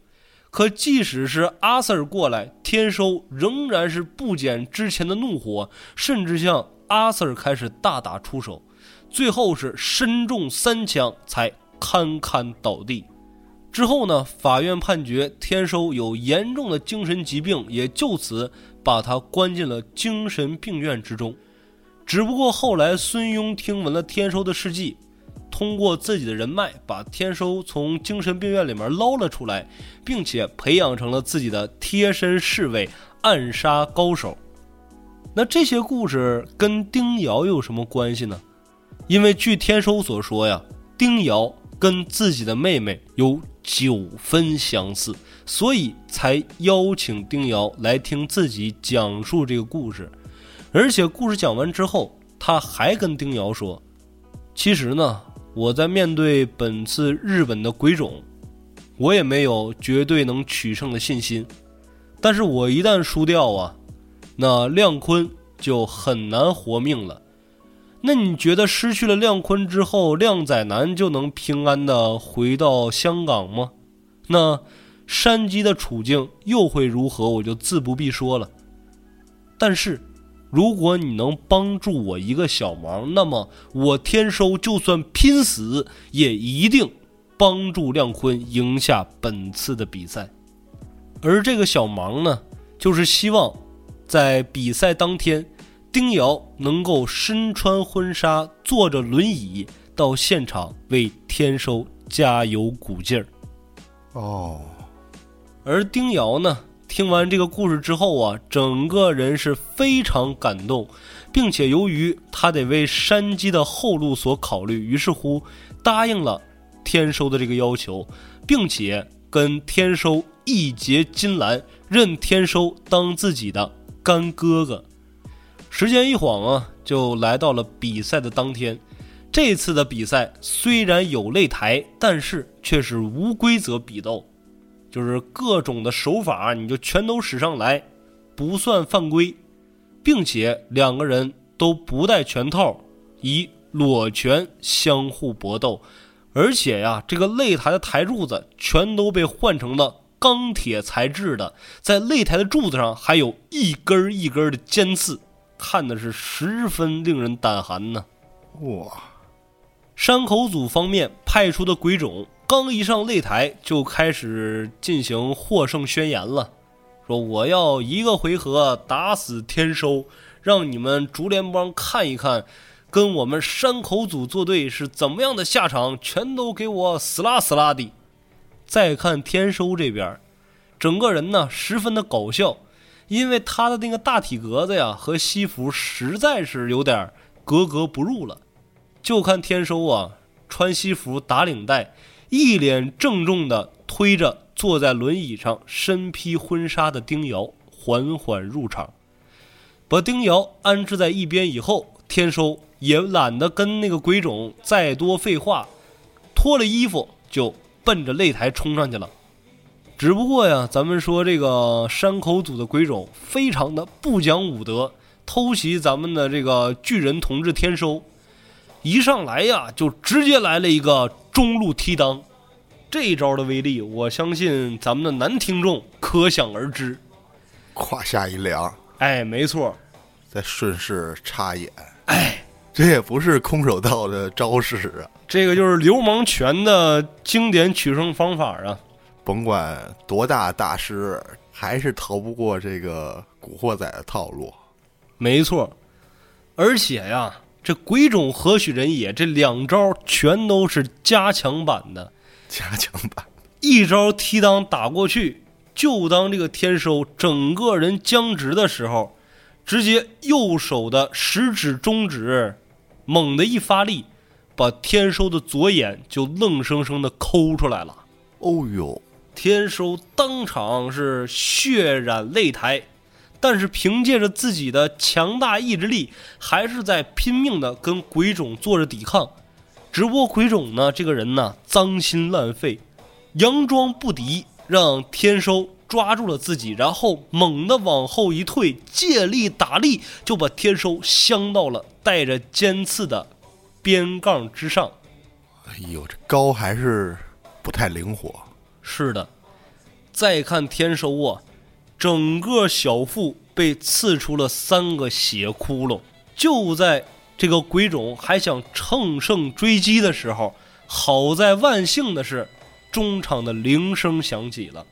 Speaker 1: 可即使是阿 Sir 过来，天收仍然是不减之前的怒火，甚至向阿 Sir 开始大打出手。最后是身中三枪才堪堪倒地。之后呢，法院判决天收有严重的精神疾病，也就此把他关进了精神病院之中。只不过后来孙庸听闻了天收的事迹，通过自己的人脉，把天收从精神病院里面捞了出来，并且培养成了自己的贴身侍卫、暗杀高手。那这些故事跟丁瑶有什么关系呢？因为据天收所说呀，丁瑶跟自己的妹妹有九分相似，所以才邀请丁瑶来听自己讲述这个故事。而且故事讲完之后，他还跟丁瑶说：“其实呢，我在面对本次日本的鬼冢，我也没有绝对能取胜的信心。但是我一旦输掉啊。”那亮坤就很难活命了。那你觉得失去了亮坤之后，亮仔男就能平安的回到香港吗？那山鸡的处境又会如何？我就自不必说了。但是，如果你能帮助我一个小忙，那么我天收就算拼死，也一定帮助亮坤赢下本次的比赛。而这个小忙呢，就是希望。在比赛当天，丁瑶能够身穿婚纱，坐着轮椅到现场为天收加油鼓劲儿。
Speaker 2: 哦，
Speaker 1: 而丁瑶呢，听完这个故事之后啊，整个人是非常感动，并且由于他得为山鸡的后路所考虑，于是乎答应了天收的这个要求，并且跟天收义结金兰，认天收当自己的。干哥哥，时间一晃啊，就来到了比赛的当天。这次的比赛虽然有擂台，但是却是无规则比斗，就是各种的手法你就全都使上来，不算犯规，并且两个人都不戴拳套，以裸拳相互搏斗，而且呀，这个擂台的台柱子全都被换成了。钢铁材质的，在擂台的柱子上还有一根一根的尖刺，看的是十分令人胆寒呢。
Speaker 2: 哇！
Speaker 1: 山口组方面派出的鬼冢刚一上擂台，就开始进行获胜宣言了，说我要一个回合打死天收，让你们竹联帮看一看，跟我们山口组作对是怎么样的下场，全都给我死啦死啦的。再看天收这边，整个人呢十分的搞笑，因为他的那个大体格子呀和西服实在是有点格格不入了。就看天收啊，穿西服打领带，一脸郑重的推着坐在轮椅上身披婚纱的丁瑶缓缓入场，把丁瑶安置在一边以后，天收也懒得跟那个鬼冢再多废话，脱了衣服就。奔着擂台冲上去了，只不过呀，咱们说这个山口组的鬼冢非常的不讲武德，偷袭咱们的这个巨人同志天收，一上来呀就直接来了一个中路踢裆，这一招的威力，我相信咱们的男听众可想而知。
Speaker 2: 胯下一凉，
Speaker 1: 哎，没错，
Speaker 2: 再顺势插眼，
Speaker 1: 哎。
Speaker 2: 这也不是空手道的招式啊，
Speaker 1: 这个就是流氓拳的经典取胜方法啊！
Speaker 2: 甭管多大大师，还是逃不过这个古惑仔的套路。
Speaker 1: 没错，而且呀，这鬼冢何许人也？这两招全都是加强版的，
Speaker 2: 加强版。
Speaker 1: 一招踢裆打过去，就当这个天收整个人僵直的时候，直接右手的食指、中指。猛地一发力，把天收的左眼就愣生生的抠出来了。
Speaker 2: 哦呦！
Speaker 1: 天收当场是血染擂台，但是凭借着自己的强大意志力，还是在拼命的跟鬼冢做着抵抗。只不过鬼冢呢，这个人呢，脏心烂肺，佯装不敌，让天收。抓住了自己，然后猛地往后一退，借力打力，就把天收镶到了带着尖刺的边杠之上。
Speaker 2: 哎呦，这高还是不太灵活。
Speaker 1: 是的，再看天收啊，整个小腹被刺出了三个血窟窿，就在这个鬼冢还想乘胜追击的时候，好在万幸的是，中场的铃声响起了，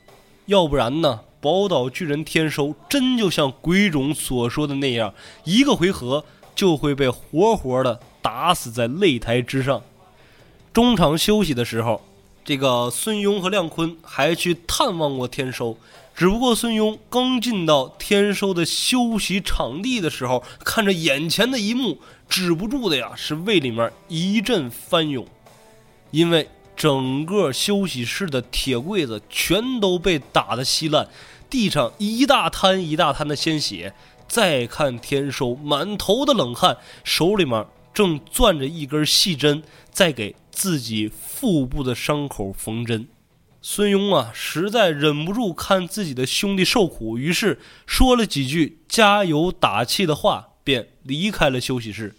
Speaker 1: 要不然呢，宝岛巨人天收真就像鬼冢所说的那样，一个回合就会被活活的打死在擂台之上。中场休息的时候，这个孙庸和亮坤还去探望过天收。只不过孙庸刚进到天收的休息场地的时候，看着眼前的一幕，止不住的呀是胃里面一阵翻涌，因为整个休息室的铁柜子全都被打得稀烂，地上一大滩一大滩的鲜血。再看天收满头的冷汗，手里面正攥着一根细针，在给自己腹部的伤口缝针。孙庸啊，实在忍不住看自己的兄弟受苦，于是说了几句加油打气的话，便离开了休息室。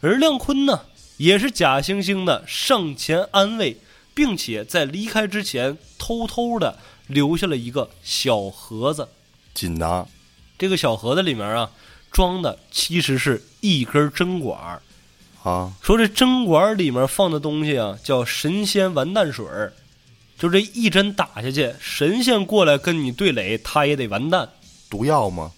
Speaker 1: 而亮坤呢，也是假惺惺的上前安慰，并且在离开之前偷偷的留下了一个小盒子。
Speaker 2: 锦囊，
Speaker 1: 这个小盒子里面啊，装的其实是一根针管
Speaker 2: 啊。
Speaker 1: 说这针管里面放的东西啊，叫神仙完蛋水儿。就这一针打下去，神仙过来跟你对垒，他也得完蛋。
Speaker 2: 毒药吗？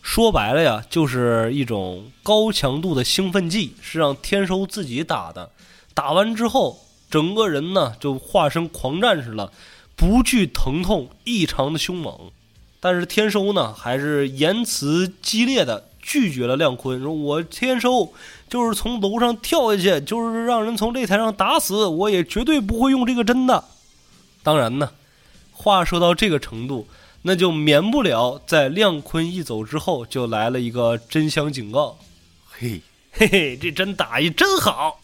Speaker 1: 说白了呀，就是一种高强度的兴奋剂，是让天收自己打的。打完之后，整个人呢就化身狂战士了，不惧疼痛，异常的凶猛。但是天收呢，还是言辞激烈的拒绝了亮坤，说我天收就是从楼上跳下去，就是让人从擂台上打死，我也绝对不会用这个针的。当然呢，话说到这个程度，那就免不了在亮坤一走之后，就来了一个真香警告。
Speaker 2: 嘿，
Speaker 1: 嘿嘿，这针打一真好，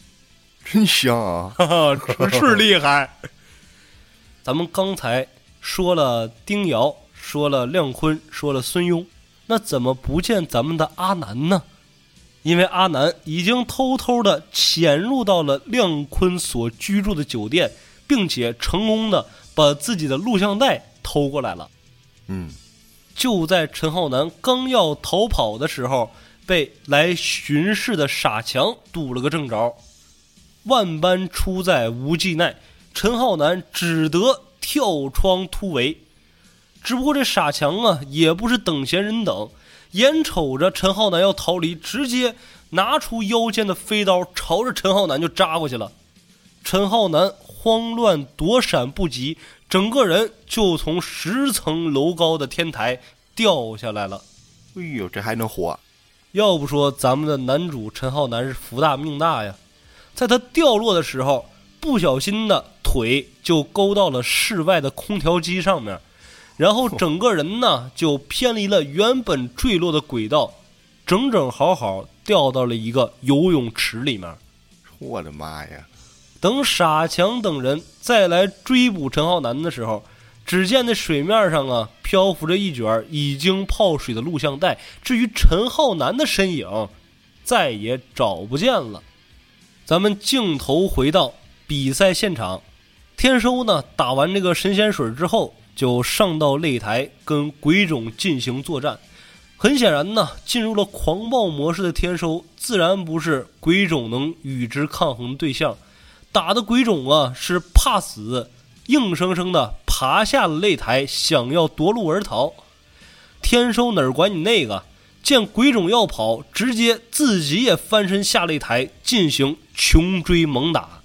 Speaker 2: 真香啊！
Speaker 1: 哈哈，是厉害。咱们刚才说了丁瑶，说了亮坤，说了孙庸，那怎么不见咱们的阿南呢？因为阿南已经偷偷的潜入到了亮坤所居住的酒店。并且成功的把自己的录像带偷过来了。
Speaker 2: 嗯，
Speaker 1: 就在陈浩南刚要逃跑的时候，被来巡视的傻强堵了个正着。万般出在无计奈，陈浩南只得跳窗突围。只不过这傻强啊，也不是等闲人等，眼瞅着陈浩南要逃离，直接拿出腰间的飞刀，朝着陈浩南就扎过去了。陈浩南。慌乱躲闪不及，整个人就从十层楼高的天台掉下来了。
Speaker 2: 哎呦，这还能活？
Speaker 1: 要不说咱们的男主陈浩南是福大命大呀，在他掉落的时候，不小心的腿就勾到了室外的空调机上面，然后整个人呢就偏离了原本坠落的轨道，整整好好掉到了一个游泳池里面。
Speaker 2: 我的妈呀！
Speaker 1: 等傻强等人再来追捕陈浩南的时候，只见那水面上啊漂浮着一卷已经泡水的录像带。至于陈浩南的身影，再也找不见了。咱们镜头回到比赛现场，天收呢打完这个神仙水之后，就上到擂台跟鬼冢进行作战。很显然呢，进入了狂暴模式的天收，自然不是鬼冢能与之抗衡的对象。打的鬼冢啊是怕死，硬生生的爬下了擂台，想要夺路而逃。天收哪管你那个，见鬼冢要跑，直接自己也翻身下擂台进行穷追猛打。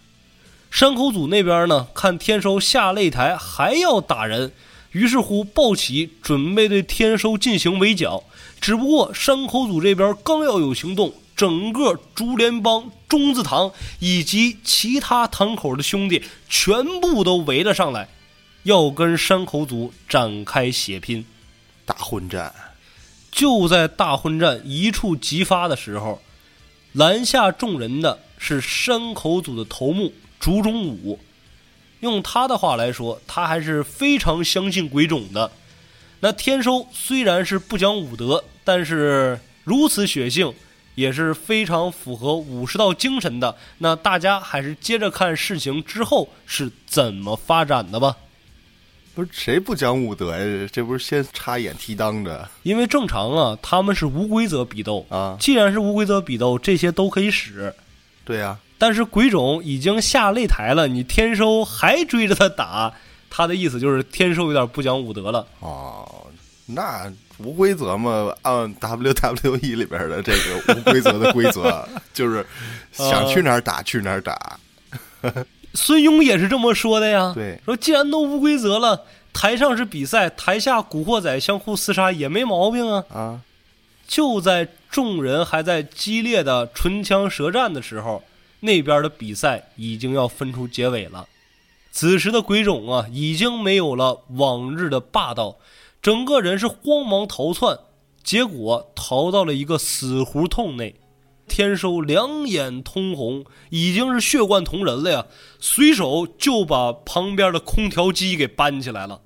Speaker 1: 山口组那边呢，看天收下擂台还要打人，于是乎抱起准备对天收进行围剿。只不过山口组这边刚要有行动。整个竹联帮、中字堂以及其他堂口的兄弟全部都围了上来，要跟山口组展开血拼、
Speaker 2: 大混战。
Speaker 1: 就在大混战一触即发的时候，拦下众人的是山口组的头目竹中武。用他的话来说，他还是非常相信鬼冢的。那天收虽然是不讲武德，但是如此血性。也是非常符合武士道精神的。那大家还是接着看事情之后是怎么发展的吧。
Speaker 2: 不是谁不讲武德呀？这不是先插眼踢裆着
Speaker 1: 因为正常啊，他们是无规则比斗，
Speaker 2: 啊？
Speaker 1: 既然是无规则比斗，这些都可以使。
Speaker 2: 对呀、
Speaker 1: 但是鬼冢已经下擂台了，你天收还追着他打，他的意思就是天收有点不讲武德了。
Speaker 2: 哦，那无规则嘛，按 WWE 里边的这个无规则的规则，就是想去哪儿打去哪儿打。
Speaker 1: 孙庸也是这么说的呀。
Speaker 2: 对，
Speaker 1: 说既然都无规则了，台上是比赛，台下古惑仔相互厮杀也没毛病啊。
Speaker 2: 啊，
Speaker 1: 就在众人还在激烈的唇枪舌战的时候，那边的比赛已经要分出结尾了。此时的鬼冢啊，已经没有了往日的霸道，整个人是慌忙逃窜，结果逃到了一个死胡同内。天收两眼通红，已经是血贯瞳人了呀，随手就把旁边的空调机给搬起来了，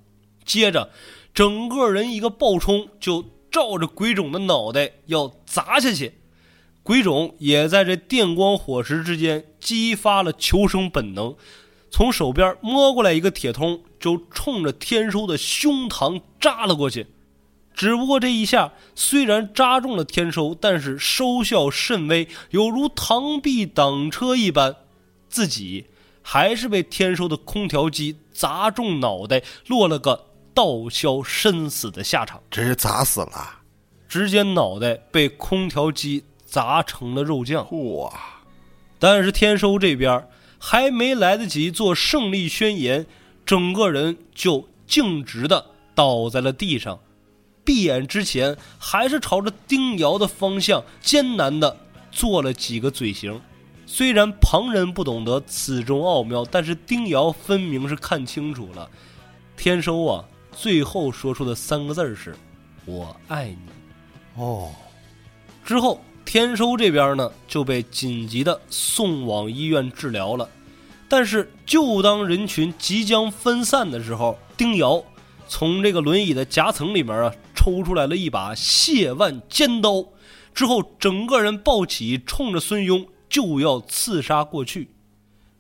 Speaker 1: 接着整个人一个暴冲就照着鬼冢的脑袋要砸下去。鬼冢也在这电光火石之间激发了求生本能，从手边摸过来一个铁通，就冲着天收的胸膛扎了过去。只不过这一下虽然扎中了天收，但是收效甚微，有如螳臂挡车一般，自己还是被天收的空调机砸中脑袋，落了个倒销身死的下场。
Speaker 2: 直接砸死了！
Speaker 1: 直接脑袋被空调机砸成了肉酱。
Speaker 2: 哇，
Speaker 1: 但是天收这边还没来得及做胜利宣言，整个人就径直的倒在了地上，闭眼之前还是朝着丁瑶的方向艰难的做了几个嘴型。虽然旁人不懂得此中奥妙，但是丁瑶分明是看清楚了。天收啊，最后说出的三个字儿是“我爱你”。
Speaker 2: 哦，
Speaker 1: 之后，天收这边呢就被紧急的送往医院治疗了。但是，就当人群即将分散的时候，丁瑶从这个轮椅的夹层里面啊抽出来了一把蟹腕尖刀，之后整个人抱起，冲着孙庸就要刺杀过去。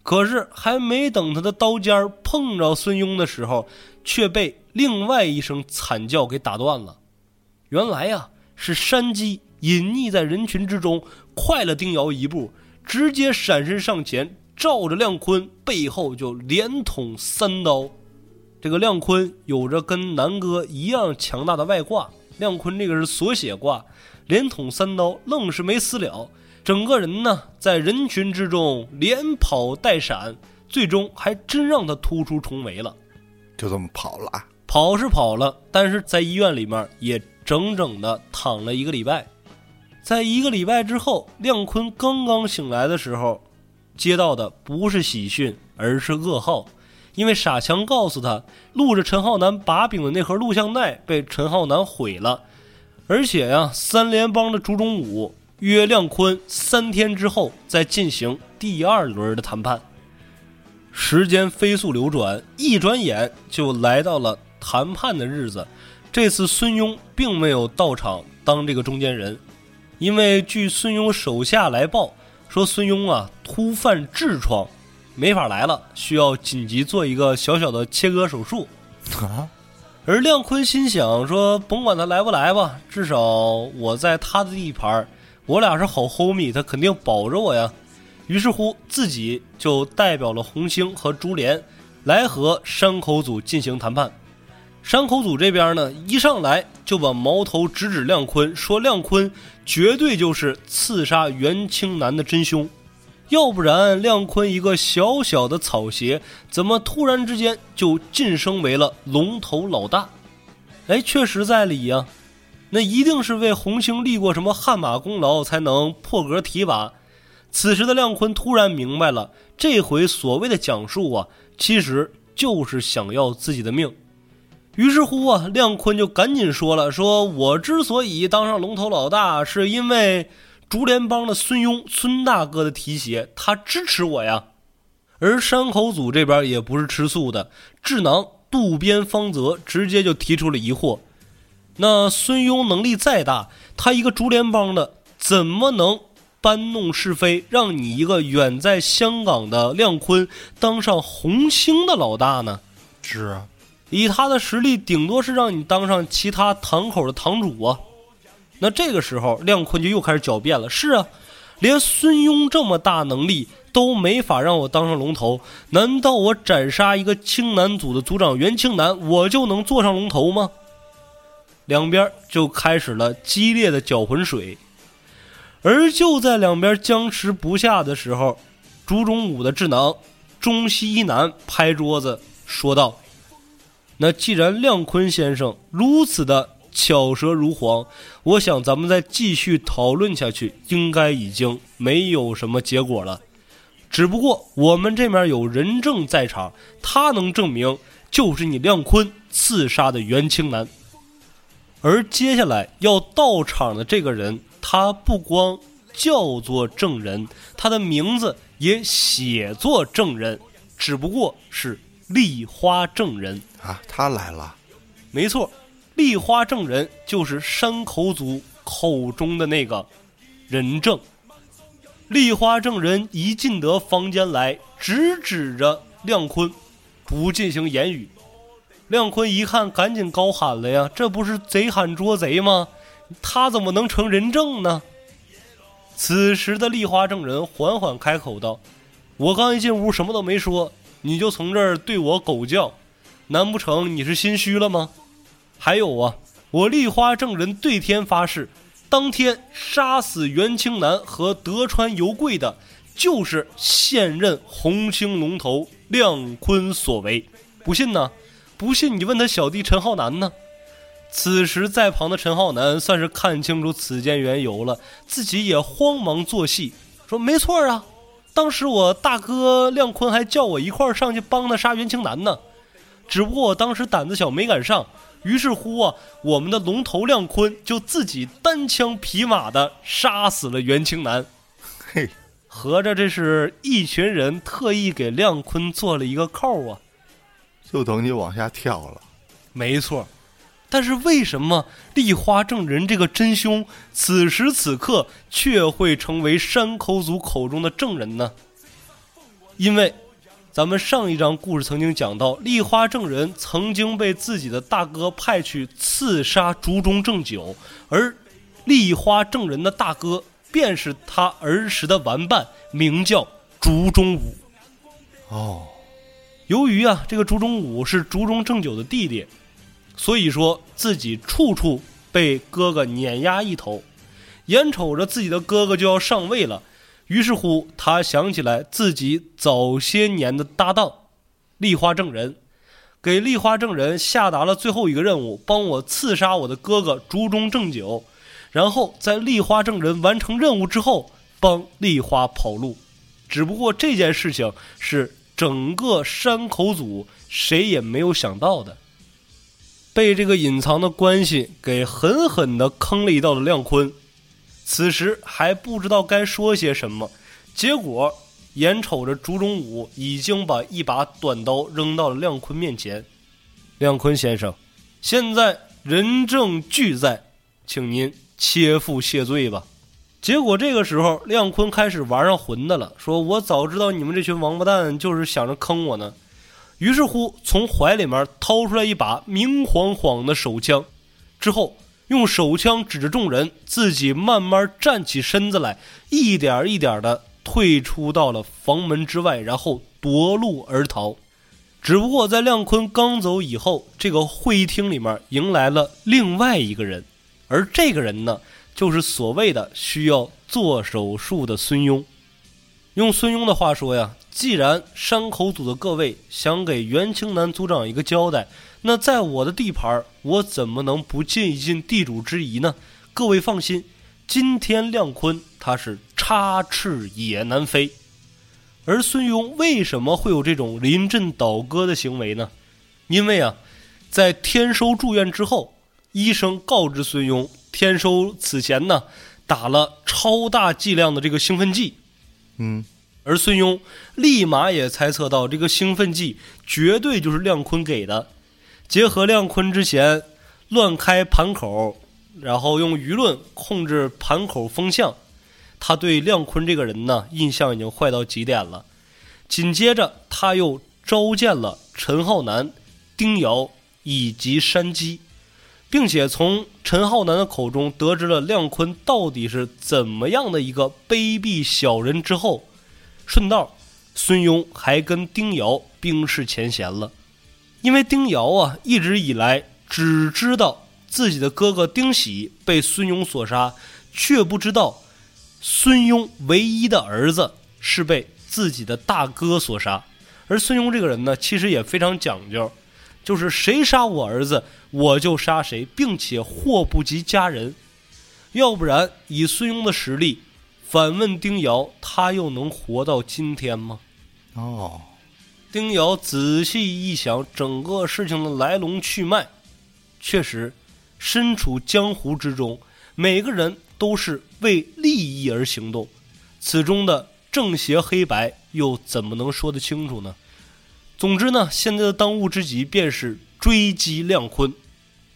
Speaker 1: 可是，还没等他的刀尖碰着孙庸的时候，却被另外一声惨叫给打断了。原来呀、是山鸡隐匿在人群之中，快了丁瑶一步，直接闪身上前，照着亮坤背后就连捅三刀。这个亮坤有着跟南哥一样强大的外挂，亮坤这个是锁血挂，连捅三刀，愣是没死了。整个人呢，在人群之中连跑带闪，最终还真让他突出重围了。
Speaker 2: 就这么跑了。
Speaker 1: 跑是跑了，但是在医院里面也整整的躺了一个礼拜。在一个礼拜之后，亮坤刚刚醒来的时候，接到的不是喜讯，而是噩耗。因为傻强告诉他，录着陈浩南把柄的那盒录像带被陈浩南毁了，而且呀，三联帮的朱忠武约亮坤三天之后再进行第二轮的谈判。时间飞速流转，一转眼就来到了谈判的日子。这次孙庸并没有到场当这个中间人，因为据孙庸手下来报说，孙庸啊突犯痔疮，没法来了，需要紧急做一个小小的切割手术。
Speaker 2: 啊，
Speaker 1: 而亮坤心想说，甭管他来不来吧，至少我在他的地盘，我俩是好 homie，他肯定保着我呀。于是乎，自己就代表了红星和珠帘来和山口组进行谈判。山口组这边呢，一上来就把矛头直指亮坤，说亮坤绝对就是刺杀袁清南的真凶。要不然，亮坤一个小小的草鞋，怎么突然之间就晋升为了龙头老大？哎，确实在理呀、那一定是为红星立过什么汗马功劳，才能破格提拔。此时的亮坤突然明白了，这回所谓的讲述啊，其实就是想要自己的命。于是乎啊，亮坤就赶紧说了：“说我之所以当上龙头老大，是因为竹联帮的孙庸孙大哥的提携，他支持我呀。”而山口组这边也不是吃素的，智囊渡边芳泽直接就提出了疑惑：那孙庸能力再大，他一个竹联帮的，怎么能搬弄是非，让你一个远在香港的亮坤当上红星的老大呢？
Speaker 2: 是啊，
Speaker 1: 以他的实力，顶多是让你当上其他堂口的堂主啊。那这个时候，亮坤就又开始狡辩了：是啊，连孙庸这么大能力都没法让我当上龙头，难道我斩杀一个青南组的组长袁青南，我就能坐上龙头吗？两边就开始了激烈的搅浑水。而就在两边僵持不下的时候，竹中武的智囊中西一南拍桌子说道：“那既然亮坤先生如此的巧舌如簧，我想咱们再继续讨论下去，应该已经没有什么结果了。只不过我们这边有人证在场，他能证明就是你亮坤刺杀的袁青南。而接下来要到场的这个人。”他不光叫做证人，他的名字也写作证人，只不过是立花证人
Speaker 2: 啊。他来了，
Speaker 1: 没错，立花证人就是山口组口中的那个人证。立花证人一进得房间来，直指着亮坤，不进行言语。亮坤一看，赶紧高喊了呀：“这不是贼喊捉贼吗？”他怎么能成人证呢？此时的立花证人缓缓开口道：“我刚一进屋，什么都没说，你就从这儿对我狗叫，难不成你是心虚了吗？还有啊，我丽花证人对天发誓，当天杀死袁青南和德川游贵的，就是现任红青龙头亮坤所为。不信呢？不信你问他小弟陈浩南呢？”此时在旁的陈浩南算是看清楚此间缘由了，自己也慌忙作戏，说：“没错啊，当时我大哥亮坤还叫我一块儿上去帮他杀袁青南呢，只不过我当时胆子小没敢上，于是乎啊，我们的龙头亮坤就自己单枪匹马的杀死了袁青南。
Speaker 2: 嘿，
Speaker 1: 合着这是一群人特意给亮坤做了一个扣啊，
Speaker 2: 就等你往下跳了。
Speaker 1: 没错。”但是为什么立花正人这个真凶此时此刻却会成为山口组口中的证人呢？因为，咱们上一章故事曾经讲到，立花正人曾经被自己的大哥派去刺杀竹中正久，而立花正人的大哥便是他儿时的玩伴，名叫竹中武。
Speaker 2: 哦，
Speaker 1: 由于啊，这个竹中武是竹中正久的弟弟。所以说自己处处被哥哥碾压一头，眼瞅着自己的哥哥就要上位了，于是乎他想起来自己早些年的搭档，立花正人，给立花正人下达了最后一个任务，帮我刺杀我的哥哥竹中正九，然后在立花正人完成任务之后，帮立花跑路。只不过这件事情是整个山口组谁也没有想到的。被这个隐藏的关系给狠狠地坑了一道的亮坤，此时还不知道该说些什么，结果眼瞅着竹中武已经把一把短刀扔到了亮坤面前，亮坤先生，现在人证俱在，请您切腹谢罪吧。结果这个时候，亮坤开始玩上魂的了，说我早知道你们这群王八蛋就是想着坑我呢。于是乎，从怀里面掏出来一把明晃晃的手枪，之后用手枪指着众人，自己慢慢站起身子来，一点一点的退出到了房门之外，然后夺路而逃。只不过在亮坤刚走以后，这个会议厅里面迎来了另外一个人，而这个人呢，就是所谓的需要做手术的孙庸。用孙庸的话说呀。既然山口组的各位想给袁青南组长一个交代，那在我的地盘，我怎么能不尽一尽地主之谊呢？各位放心，今天亮坤他是插翅也难飞。而孙庸为什么会有这种临阵倒戈的行为呢？因为啊，在天收住院之后，医生告知孙庸，天收此前呢打了超大剂量的这个兴奋剂。
Speaker 2: 嗯。
Speaker 1: 而孙庸立马也猜测到，这个兴奋剂绝对就是亮坤给的。结合亮坤之前乱开盘口，然后用舆论控制盘口风向，他对亮坤这个人呢印象已经坏到极点了。紧接着，他又召见了陈浩南、丁瑶、以及山鸡，并且从陈浩南的口中得知了亮坤到底是怎么样的一个卑鄙小人之后，顺道，孙庸还跟丁瑶冰释前嫌了，因为丁瑶啊一直以来只知道自己的哥哥丁喜被孙庸所杀，却不知道孙庸唯一的儿子是被自己的大哥所杀。而孙庸这个人呢，其实也非常讲究，就是谁杀我儿子，我就杀谁，并且祸不及家人。要不然，以孙庸的实力，反问丁瑶，他又能活到今天吗？
Speaker 2: 哦，
Speaker 1: 丁瑶仔细一想，整个事情的来龙去脉，确实，身处江湖之中，每个人都是为利益而行动，此中的正邪黑白。又怎么能说得清楚呢？总之呢，现在的当务之急便是追击亮坤。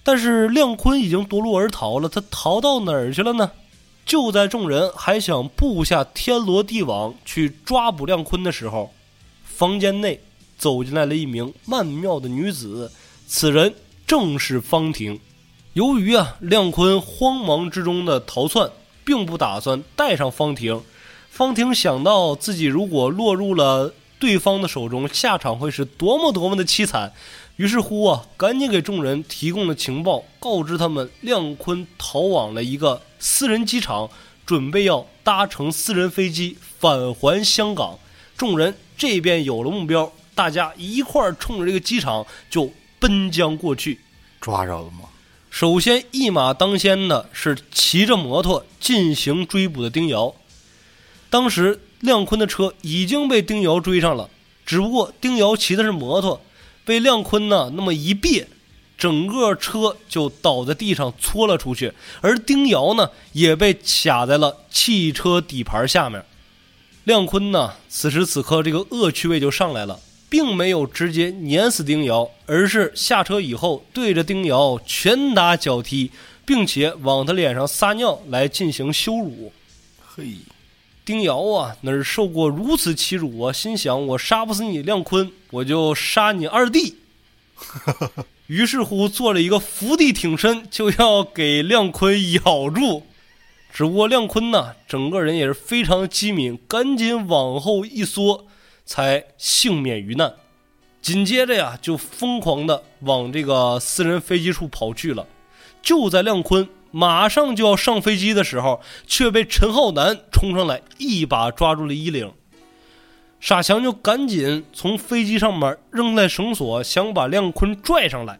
Speaker 1: 但是亮坤已经夺路而逃了，他逃到哪儿去了呢？就在众人还想布下天罗地网去抓捕亮坤的时候，房间内走进来了一名曼妙的女子，此人正是方婷。由于啊，亮坤慌忙之中的逃窜，并不打算带上方婷。方婷想到自己如果落入了对方的手中，下场会是多么多么的凄惨，于是乎啊，赶紧给众人提供了情报，告知他们亮坤逃往了一个私人机场，准备要搭乘私人飞机返还香港。众人这边有了目标，大家一块儿冲着这个机场就奔将过去。
Speaker 2: 抓着了吗？
Speaker 1: 首先一马当先的是骑着摩托进行追捕的丁瑶。当时亮坤的车已经被丁瑶追上了，只不过丁瑶骑的是摩托，被亮坤呢那么一别，整个车就倒在地上搓了出去，而丁瑶呢也被卡在了汽车底盘下面。亮坤呢此时此刻这个恶趣味就上来了，并没有直接碾死丁瑶，而是下车以后对着丁瑶拳打脚踢，并且往他脸上撒尿来进行羞辱。
Speaker 2: 嘿。
Speaker 1: 丁瑶啊，哪受过如此欺辱啊？心想：我杀不死你亮坤，我就杀你二弟。于是乎，做了一个伏地挺身，就要给亮坤咬住。只不过亮坤呢，整个人也是非常机敏，赶紧往后一缩，才幸免于难。紧接着呀，就疯狂的往这个私人飞机处跑去了。就在亮坤。马上就要上飞机的时候，却被陈浩南冲上来，一把抓住了衣领。傻强就赶紧从飞机上面扔来绳索，想把亮坤拽上来。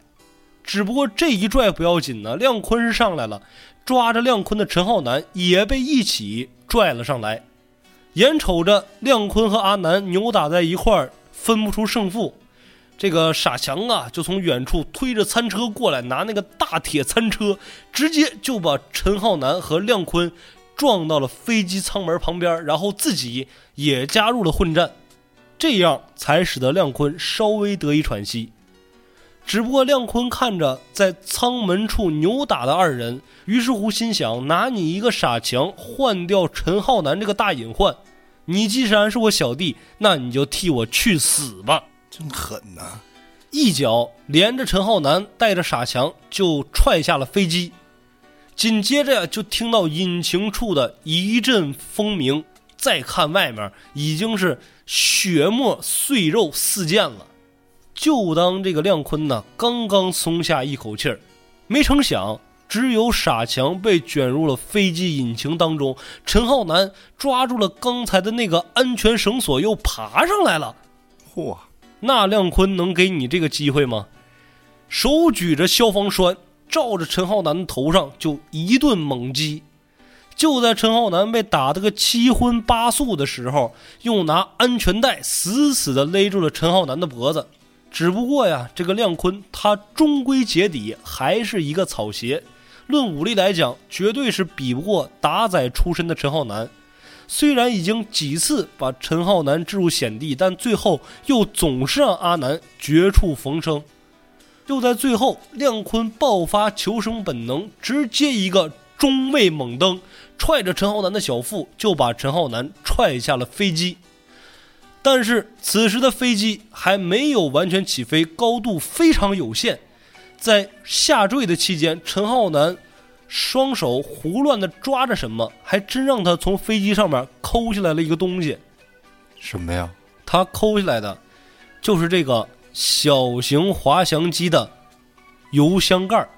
Speaker 1: 只不过这一拽不要紧呢，亮坤是上来了，抓着亮坤的陈浩南也被一起拽了上来。眼瞅着亮坤和阿南扭打在一块儿，分不出胜负。这个傻强啊，就从远处推着餐车过来，拿那个大铁餐车，直接就把陈浩南和亮坤撞到了飞机舱门旁边，然后自己也加入了混战，这样才使得亮坤稍微得以喘息。只不过亮坤看着在舱门处扭打的二人，于是乎心想：拿你一个傻强换掉陈浩南这个大隐患，你既然是我小弟，那你就替我去死吧！
Speaker 2: 真狠呐！
Speaker 1: 一脚连着陈浩南带着傻强就踹下了飞机，紧接着呀，就听到引擎处的一阵风鸣。再看外面，已经是血沫碎肉四溅了。就当这个亮坤呢刚刚松下一口气儿，没成想，只有傻强被卷入了飞机引擎当中，陈浩南抓住了刚才的那个安全绳索，又爬上来了。
Speaker 2: 嚯！
Speaker 1: 那亮坤能给你这个机会吗？手举着消防栓，照着陈浩南的头上就一顿猛击。就在陈浩南被打得个七荤八素的时候，又拿安全带死死地勒住了陈浩南的脖子。只不过呀，这个亮坤他终归结底还是一个草鞋，论武力来讲，绝对是比不过打仔出身的陈浩南。虽然已经几次把陈浩南置入险地，但最后又总是让阿南绝处逢生。就在最后，亮坤爆发求生本能，直接一个中位猛蹬，踹着陈浩南的小腹，就把陈浩南踹下了飞机。但是此时的飞机还没有完全起飞，高度非常有限。在下坠的期间，陈浩南双手胡乱的抓着什么，还真让他从飞机上面抠下来了一个东西。
Speaker 2: 什么呀？
Speaker 1: 他抠下来的就是这个小型滑翔机的油箱盖儿。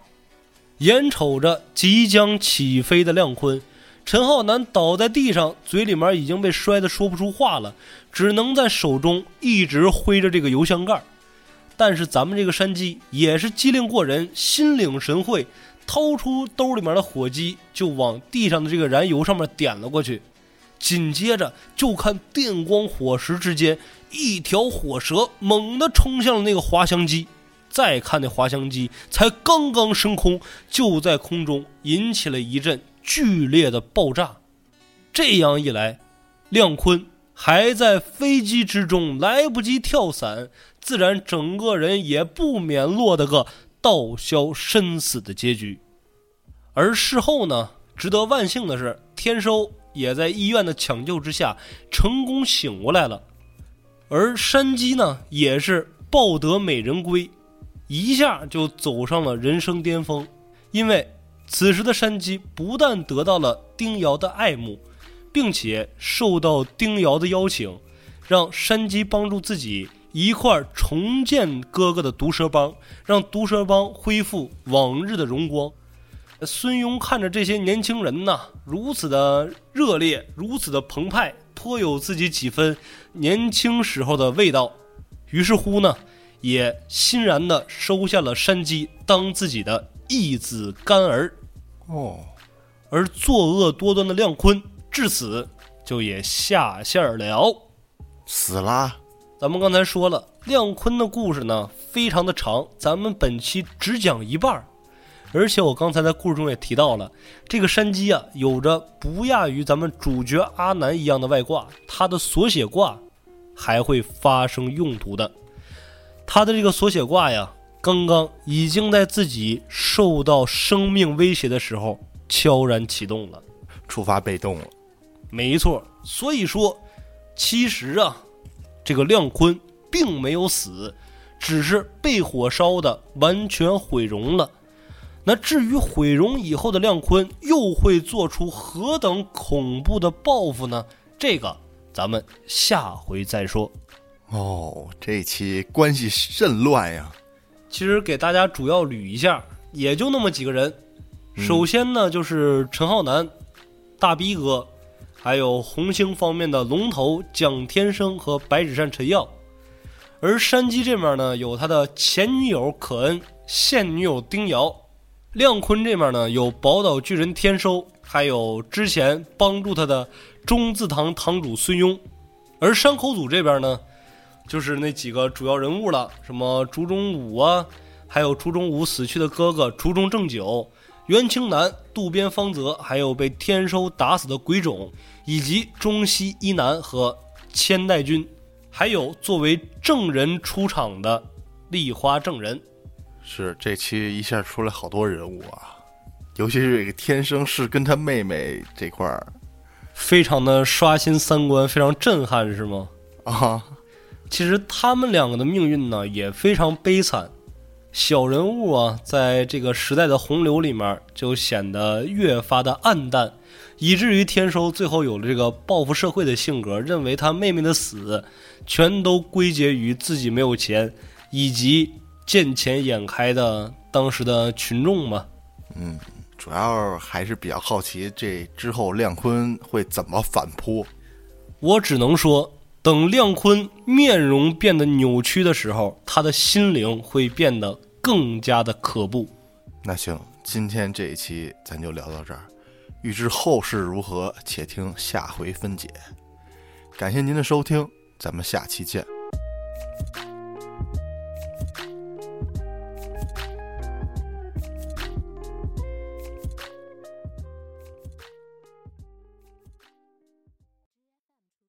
Speaker 1: 眼瞅着即将起飞的亮坤，陈浩南倒在地上，嘴里面已经被摔得说不出话了，只能在手中一直挥着这个油箱盖儿。但是咱们这个山鸡也是机灵过人，心领神会，掏出兜里面的火机就往地上的这个燃油上面点了过去。紧接着就看电光火石之间，一条火蛇猛地冲向了那个滑翔机。再看那滑翔机，才刚刚升空，就在空中引起了一阵剧烈的爆炸。这样一来，亮坤还在飞机之中来不及跳伞，自然整个人也不免落得个道消身死的结局。而事后呢，值得万幸的是，天收也在医院的抢救之下成功醒过来了，而山鸡呢，也是抱得美人归。一下就走上了人生巅峰，因为此时的山鸡不但得到了丁瑶的爱慕，并且受到丁瑶的邀请，让山鸡帮助自己一块重建哥哥的毒蛇帮，让毒蛇帮恢复往日的荣光。孙庸看着这些年轻人呐，如此的热烈，如此的澎湃，颇有自己几分年轻时候的味道。于是乎呢。也欣然的收下了山鸡当自己的义子干儿，
Speaker 2: 哦，
Speaker 1: 而作恶多端的亮坤至此就也下线了，
Speaker 2: 死啦。
Speaker 1: 咱们刚才说了，亮坤的故事呢非常的长，咱们本期只讲一半而且我刚才在故事中也提到了，这个山鸡啊有着不亚于咱们主角阿南一样的外挂，它的锁血挂还会发生用途的。它的这个锁血挂呀，刚刚已经在自己受到生命威胁的时候悄然启动了，
Speaker 2: 触发被动了。
Speaker 1: 没错，所以说，其实啊，这个亮坤并没有死，只是被火烧的完全毁容了。那至于毁容以后的亮坤又会做出何等恐怖的报复呢？这个咱们下回再说。
Speaker 2: 哦，这期关系甚乱呀！
Speaker 1: 其实给大家主要捋一下，也就那么几个人。首先呢，就是陈浩南、大逼哥，还有红星方面的龙头蒋天生和白纸扇陈耀。而山鸡这面呢，有他的前女友可恩、现女友丁瑶。亮坤这面呢，有宝岛巨人天收，还有之前帮助他的中字堂堂主孙庸。而山口组这边呢？就是那几个主要人物了，什么竹中武啊，还有竹中武死去的哥哥竹中正久、袁青南、渡边芳泽，还有被天收打死的鬼冢，以及中西一男和千代君，还有作为证人出场的立花证人。
Speaker 2: 是这期一下出来好多人物啊，尤其是这个天生是跟他妹妹这块儿，
Speaker 1: 非常的刷新三观，非常震撼，是吗？
Speaker 2: 啊。
Speaker 1: 其实他们两个的命运呢也非常悲惨，小人物啊，在这个时代的洪流里面就显得越发的暗淡，以至于天收最后有了这个报复社会的性格，认为他妹妹的死全都归结于自己没有钱，以及见钱眼开的当时的群众嘛。
Speaker 2: 嗯，主要还是比较好奇这之后亮坤会怎么反扑。
Speaker 1: 我只能说。等亮坤面容变得扭曲的时候，他的心灵会变得更加的可怖。
Speaker 2: 那行，今天这一期咱就聊到这儿，欲知后事如何，且听下回分解。感谢您的收听，咱们下期见。